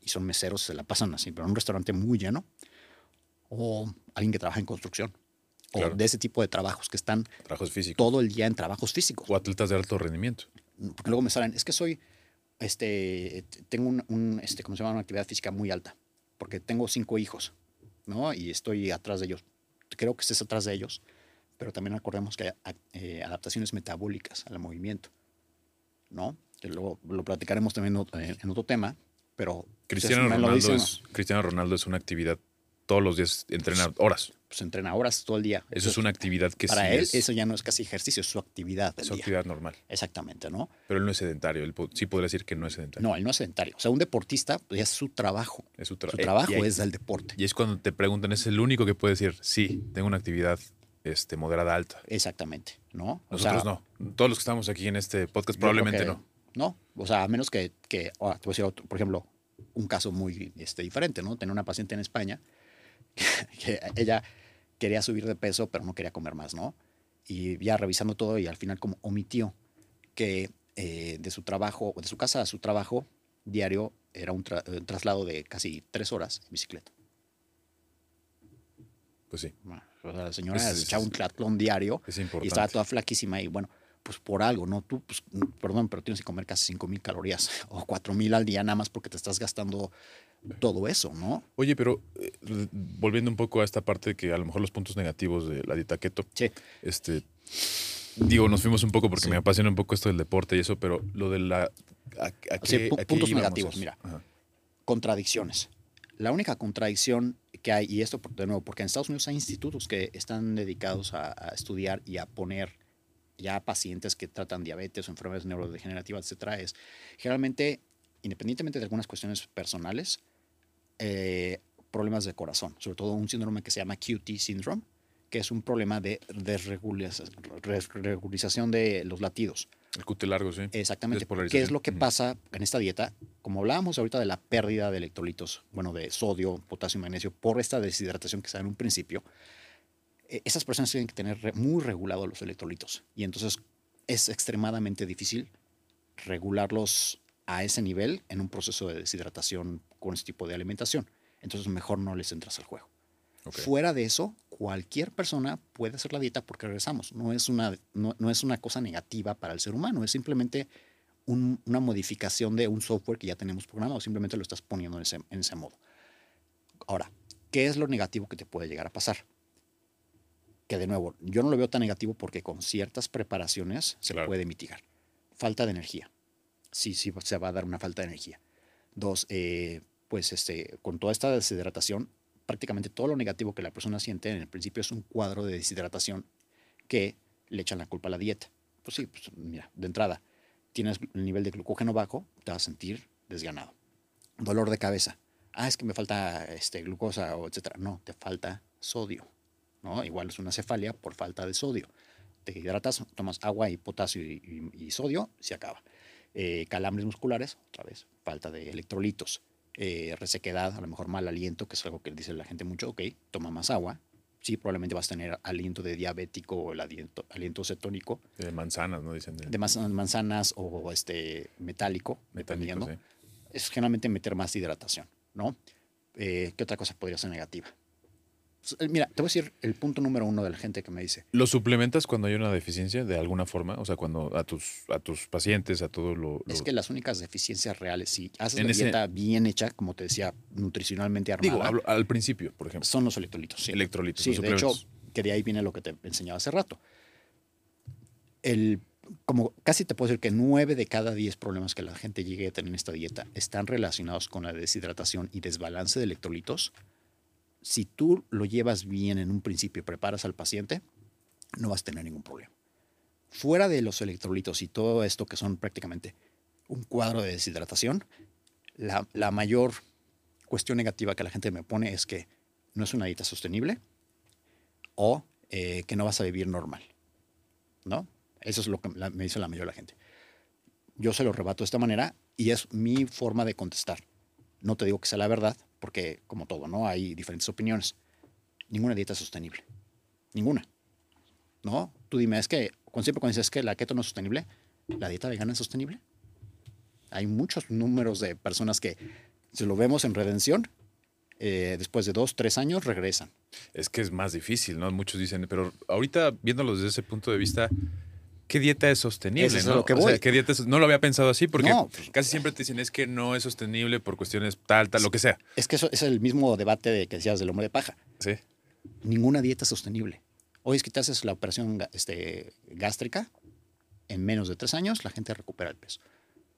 y son meseros, se la pasan así, pero en un restaurante muy lleno. O alguien que trabaja en construcción. O Claro. de ese tipo de trabajos que están Trabajos físicos. todo el día en trabajos físicos O atletas de alto rendimiento. porque luego me salen, es que soy, este, tengo un, un, este, ¿cómo se llama? Una actividad física muy alta, porque tengo cinco hijos, ¿no? Y estoy atrás de ellos. Creo que estés atrás de ellos, pero también acordemos que hay eh, adaptaciones metabólicas al movimiento, ¿no? Que luego lo platicaremos también en otro- tema, pero... Cristiano lo Ronaldo, dicen, es, Cristiano Ronaldo es una actividad todos los días, entrena horas. Pues entrena horas todo el día. Eso es una actividad que Para sí él, es, eso ya no es casi ejercicio, es su actividad del es su día. actividad normal. Exactamente, ¿no? Pero él no es sedentario. Él sí podría decir que no es sedentario. No, él no es sedentario. O sea, un deportista, pues ya es su trabajo. Es su, tra- Su eh, trabajo ahí- es el deporte. Y es cuando te preguntan, es el único que puede decir, sí, tengo una actividad este, moderada alta. Exactamente, ¿no? O Nosotros sea, no. Todos los que estamos aquí en este podcast probablemente no. No, o sea, a menos que, que ahora te voy a decir otro, por ejemplo, un caso muy este, diferente, ¿no? Tenía una paciente en España (laughs) que, ella quería subir de peso, pero no quería comer más, ¿no? Y ya revisando todo y al final como omitió que eh, de su trabajo, de su casa a su trabajo diario era un, tra- un traslado de casi tres horas en bicicleta. Pues sí, O sea, la señora Es- echaba un triatlón diario es y estaba toda flaquísima y bueno, pues por algo, ¿no? Tú, pues, perdón, pero tienes que comer casi 5 mil calorías (laughs) o 4 mil al día nada más porque te estás gastando todo eso, ¿no? Oye, pero eh, volviendo un poco a esta parte que a lo mejor los puntos negativos de la dieta keto, Sí. este, digo, nos fuimos un poco porque Sí. me apasiona un poco esto del deporte y eso, pero lo de la... ¿A, a Sí, qué- pu- a qué puntos negativos, eso? mira. Ajá. Contradicciones. La única contradicción que hay, y esto de nuevo, porque en Estados Unidos hay institutos que están dedicados a, a estudiar y a poner ya pacientes que tratan diabetes o enfermedades neurodegenerativas, etcétera, es generalmente, independientemente de algunas cuestiones personales, eh, problemas de corazón, sobre todo un síndrome que se llama QT syndrome, que es un problema de desregulización de los latidos. El cute largo, sí. Exactamente. ¿Qué es lo que pasa en esta dieta? Como hablábamos ahorita de la pérdida de electrolitos, bueno, de sodio, potasio y magnesio por esta deshidratación que se da en un principio, eh, esas personas tienen que tener muy regulados los electrolitos. Y entonces es extremadamente difícil regularlos a ese nivel en un proceso de deshidratación con ese tipo de alimentación. Entonces mejor no les entras al juego. Fuera de eso, cualquier persona puede hacer la dieta porque regresamos. No es una, no, no es una cosa negativa para el ser humano, es simplemente un- una modificación de un software que ya tenemos programado. Simplemente lo estás poniendo en ese, en ese modo. Ahora, ¿qué es lo negativo que te puede llegar a pasar? Que de nuevo, yo no lo veo tan negativo porque con ciertas preparaciones se Claro. puede mitigar. Falta de energía. Sí, sí, se va a dar una falta de energía. Dos, eh, pues este, con toda esta deshidratación, prácticamente todo lo negativo que la persona siente en el principio es un cuadro de deshidratación que le echan la culpa a la dieta. Pues sí, pues mira, de entrada, tienes el nivel de glucógeno bajo, te vas a sentir desganado. Dolor de cabeza. Ah, es que me falta este, glucosa o etcétera. No, te falta sodio. ¿no? Igual es una cefalia por falta de sodio. Te hidratas, tomas agua y potasio y, y- y sodio, se acaba. Eh, calambres musculares, otra vez, falta de electrolitos. Eh, resequedad, a lo mejor mal aliento, que es algo que dice la gente mucho, ok, toma más agua. Sí, probablemente vas a tener aliento de diabético o el aliento, aliento cetónico, De manzanas, ¿no? Dicen. de manzanas o este metálico, dependiendo. sí. Es generalmente meter más hidratación, ¿no? Eh, ¿Qué otra cosa podría ser negativa? Eh, Mira, te voy a decir el punto número uno de la gente que me dice, ¿Lo suplementas cuando hay una deficiencia de alguna forma? O sea, cuando a tus, a tus pacientes, a todo lo... lo- es que las únicas deficiencias reales, si haces En la ese- dieta bien hecha, como te decía, nutricionalmente armada, Digo, hablo- al principio, por ejemplo. son los electrolitos. Sí. Electrolitos, Sí, los de hecho, que de ahí viene lo que te enseñaba hace rato. El, como casi te puedo decir que nueve de cada diez problemas que la gente llegue a tener en esta dieta están relacionados con la deshidratación y desbalance de electrolitos. Si tú lo llevas bien en un principio preparas al paciente, no vas a tener ningún problema. Fuera de los electrolitos y todo esto que son prácticamente un cuadro de deshidratación, la, mayor cuestión negativa que la gente me pone es que no es una dieta sostenible o eh, que no vas a vivir normal. ¿No? Eso es lo que me dice la mayoría de la gente. Yo se lo rebato de esta manera y es mi forma de contestar. No te digo que sea la verdad, porque como todo, ¿no? Hay diferentes opiniones. Ninguna dieta es sostenible. Ninguna. ¿No? Tú dime, es que siempre cuando dices que la keto no es sostenible, ¿la dieta vegana es sostenible? Hay muchos números de personas que, si lo vemos en redención, eh, después de dos, tres años regresan. Es que es más difícil, ¿no? Muchos dicen, pero ahorita viéndolo desde ese punto de vista, ¿qué dieta es sostenible? Eso es a ¿no? lo que O sea, voy. ¿qué dieta es- No lo había pensado así porque No, pues- casi siempre te dicen es que no es sostenible por cuestiones tal, tal, lo que sea. Es que eso es el mismo debate de que decías del hombre de paja. Sí. Ninguna dieta es sostenible. Hoy es que te haces la operación este, gástrica, en menos de tres años la gente recupera el peso.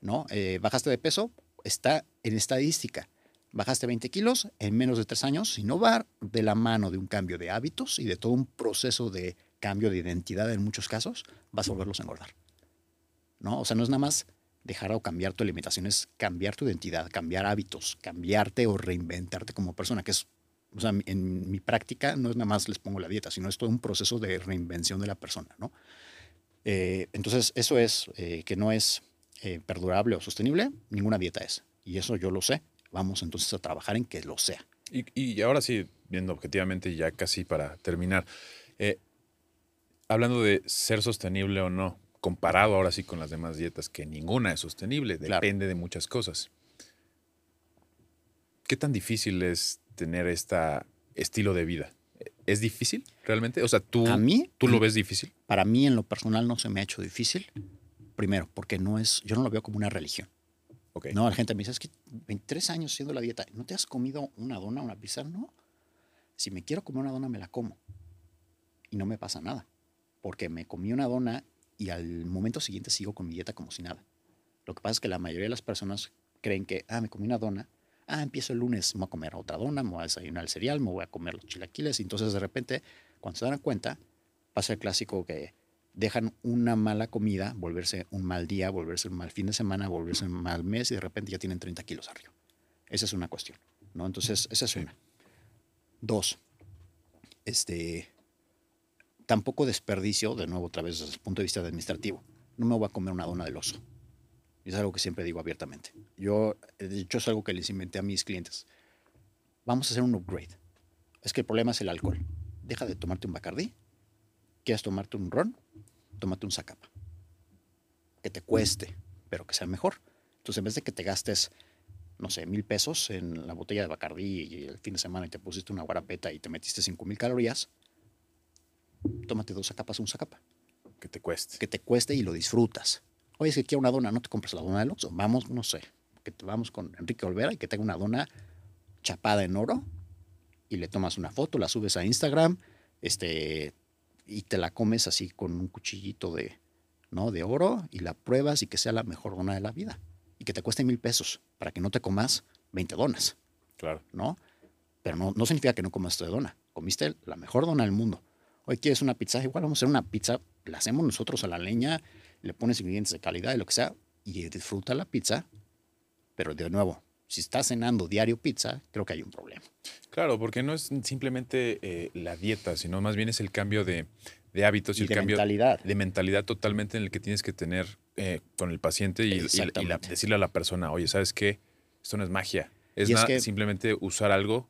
¿no? Eh, bajaste de peso, está en estadística. Bajaste 20 kilos en menos de tres años, si no va de la mano de un cambio de hábitos y de todo un proceso de cambio de identidad en muchos casos, vas a volverlos a engordar. ¿no? O sea, no es nada más dejar o cambiar tu alimentación, es cambiar tu identidad, cambiar hábitos, cambiarte o reinventarte como persona, que es, o sea, en mi práctica no es nada más les pongo la dieta, sino es todo un proceso de reinvención de la persona, ¿no? Eh, entonces, eso es eh, que no es eh, perdurable o sostenible, ninguna dieta es. Y eso yo lo sé. Vamos entonces a trabajar en que lo sea. Y, y ahora sí, viendo objetivamente, ya casi para terminar, eh, hablando de ser sostenible o no, comparado ahora sí con las demás dietas, que ninguna es sostenible, Claro. depende de muchas cosas. ¿Qué tan difícil es tener este estilo de vida? ¿Es difícil realmente? O sea, ¿tú, A mí, ¿tú lo ves difícil? para mí en lo personal no se me ha hecho difícil. Primero, porque no es, yo no lo veo como una religión. Ok. No, la gente me dice, es que 23 años haciendo la dieta, ¿no te has comido una dona, una pizza? No. Si me quiero comer una dona, me la como. Y no me pasa nada. Porque me comí una dona y al momento siguiente sigo con mi dieta como si nada. Lo que pasa es que la mayoría de las personas creen que, ah, me comí una dona, ah, empiezo el lunes, me voy a comer otra dona, me voy a desayunar el cereal, me voy a comer los chilaquiles. Y entonces de repente, cuando se dan cuenta, pasa el clásico que dejan una mala comida, volverse un mal día, volverse un mal fin de semana, volverse un mal mes y de repente ya tienen 30 kilos arriba. Esa es una cuestión, ¿no? Entonces, esa es una. Dos, este, tampoco desperdicio, de nuevo otra vez desde el punto de vista administrativo, no me voy a comer una dona del oso. Es algo que siempre digo abiertamente. Yo, de hecho, es algo que les inventé a mis clientes. Vamos a hacer un upgrade. Es que el problema es el alcohol. deja de tomarte un Bacardí. ¿Quieres tomarte un ron? Tómate un Zacapa. Que te cueste, pero que sea mejor. Entonces, en vez de que te gastes, no sé, mil pesos en la botella de Bacardí y el fin de semana y te pusiste una guarapeta y te metiste cinco mil calorías, tómate dos Zacapas o un Zacapa. Que te cueste. Que te cueste y lo disfrutas. Oye, si quiero una dona, no te compres la dona del Oxxo. Vamos, no sé, que te vamos con Enrique Olvera y que tenga una dona chapada en oro y le tomas una foto, la subes a Instagram, este, y te la comes así con un cuchillito de, ¿no? de oro y la pruebas y que sea la mejor dona de la vida. Y que te cueste mil pesos para que no te comas 20 donas, Claro. ¿no? Pero no, no significa que no comas de dona. Comiste la mejor dona del mundo. Hoy quieres una pizza, igual vamos a hacer una pizza, la hacemos nosotros a la leña, le pones ingredientes de calidad y lo que sea, y disfruta la pizza. Pero de nuevo, si estás cenando diario pizza, creo que hay un problema. Claro, porque no es simplemente eh, la dieta, sino más bien es el cambio de, de hábitos y, Y el de cambio mentalidad. de mentalidad totalmente en el que tienes que tener eh, con el paciente y, y- y la- Exactamente. decirle a la persona, oye, ¿sabes qué? Esto no es magia. Es, que- simplemente usar algo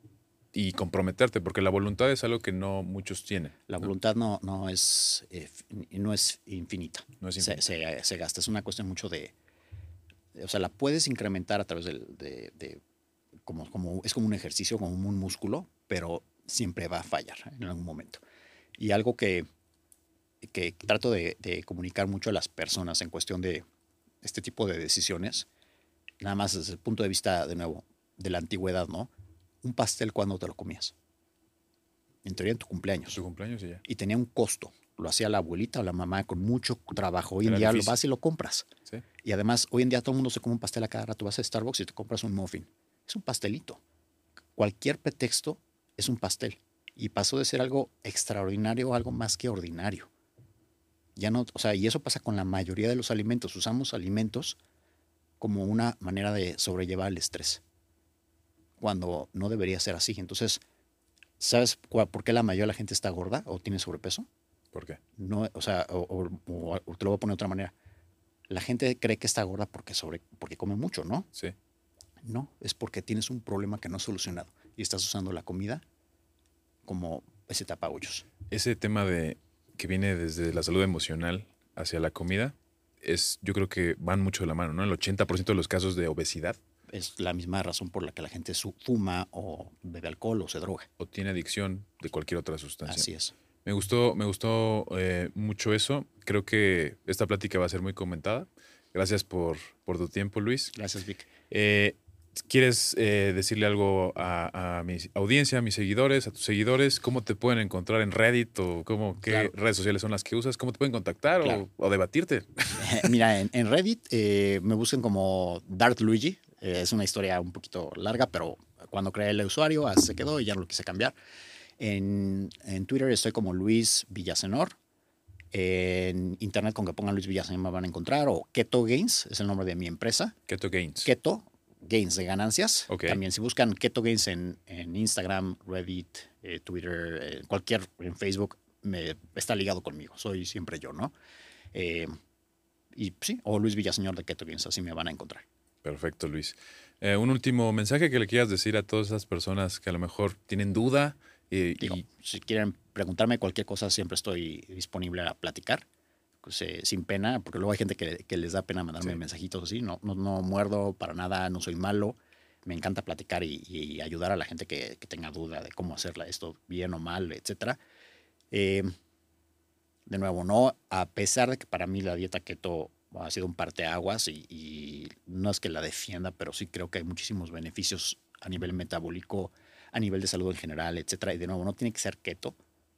y comprometerte, porque la voluntad es algo que no muchos tienen. La ¿no? voluntad no, no, es, eh, no es infinita. No es Se- infinita. Se, se gasta. Es una cuestión mucho de. O sea, la puedes incrementar a través del- de. de- como, como, es como un ejercicio, como un músculo, pero siempre va a fallar en algún momento. Y algo que, que trato de, de comunicar mucho a las personas en cuestión de este tipo de decisiones, nada más desde el punto de vista, de nuevo, de la antigüedad, ¿no? Un pastel, cuando te lo comías? En teoría, en tu cumpleaños Su cumpleaños y ya. y tenía un costo. Lo hacía la abuelita o la mamá con mucho trabajo. Hoy en día difícil. lo vas y lo compras. ¿sí? Y además, hoy en día todo el mundo se come un pastel a cada rato. Vas a Starbucks y te compras un muffin. Es un pastelito. Cualquier pretexto es un pastel. Y pasó de ser algo extraordinario a algo más que ordinario. Ya no, o sea, y eso pasa con la mayoría de los alimentos. Usamos alimentos como una manera de sobrellevar el estrés. Cuando no debería ser así. Entonces, ¿sabes por qué la mayoría de la gente está gorda o tiene sobrepeso? ¿Por qué? no, o sea, o, o- o- o te lo voy a poner de otra manera. La gente cree que está gorda porque, sobre, porque come mucho, ¿no? Sí. No, es porque tienes un problema que no has solucionado y estás usando la comida como ese tapahoyos. Ese tema de que viene desde la salud emocional hacia la comida es, yo creo que van mucho de la mano, ¿no? El 80% de los casos de obesidad Es la misma razón por la que la gente fuma o bebe alcohol o se droga. o tiene adicción de cualquier otra sustancia. Así es. Me gustó, me gustó eh, mucho eso. Creo que esta plática va a ser muy comentada. Gracias por, por tu tiempo, Luis. Gracias, Vic. Eh, ¿Quieres eh, decirle algo a, a mi audiencia, a mis seguidores, a tus seguidores? ¿Cómo te pueden encontrar en Reddit o cómo, qué Claro. redes sociales son las que usas? ¿Cómo te pueden contactar o- Claro. o, debatirte? (laughs) Mira, en, en Reddit eh, me buscan como Darth Luigi. Eh, es una historia un poquito larga, pero cuando creé el usuario así se quedó y ya no lo quise cambiar. En, en Twitter estoy como Luis Villasenor. En internet con que pongan Luis Villasenor me van a encontrar. O Keto Gains es el nombre de mi empresa. Keto Gains. Keto Gains de ganancias. También si buscan Keto Gains en, en Instagram, Reddit, eh, Twitter, eh, cualquier, en Facebook, me, está ligado conmigo. Soy siempre yo, ¿no? Eh, y sí, o Luis Villaseñor de Keto Gains, así me van a encontrar. Perfecto, Luis. Eh, un último mensaje que le quieras decir a todas esas personas que a lo mejor tienen duda eh, Digo, y si quieren preguntarme cualquier cosa, siempre estoy disponible a platicar. pues, eh, sin pena, porque luego hay gente que, que les da pena mandarme Sí. mensajitos así. No, no, no muerdo para nada, no soy malo. Me encanta platicar y, y ayudar a la gente que, que tenga duda de cómo hacerla esto bien o mal. Eh, de nuevo, no, a pesar de que para mí la dieta keto ha sido un parteaguas y, y no es que la defienda, pero sí creo que hay muchísimos beneficios a nivel metabólico, a nivel de salud en general, etcétera. Y de nuevo, no tiene que ser keto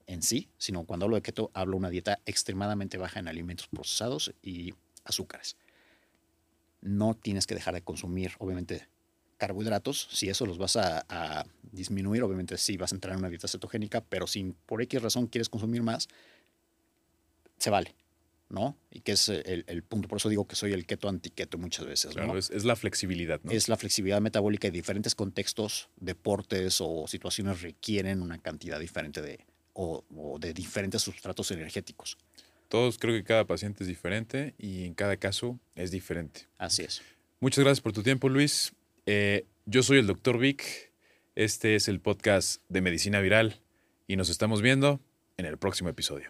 en sí, sino cuando hablo de keto, hablo de una dieta extremadamente baja en alimentos procesados y azúcares. No tienes que dejar de consumir, obviamente, carbohidratos. Si eso los vas a, a disminuir, obviamente sí vas a entrar en una dieta cetogénica, pero si por X razón quieres consumir más, se vale, ¿no? Y que es el, el punto. Por eso digo que soy el keto antiqueto muchas veces, claro, ¿no? es, es la flexibilidad, ¿no? es la flexibilidad metabólica y diferentes contextos, deportes o situaciones requieren una cantidad diferente de, o, o de diferentes sustratos energéticos. Todos creo que cada paciente es diferente y en cada caso es diferente. Así es. Muchas gracias por tu tiempo, Luis. Eh, yo soy el doctor Vic. Este es el podcast de Medicina Viral y nos estamos viendo en el próximo episodio.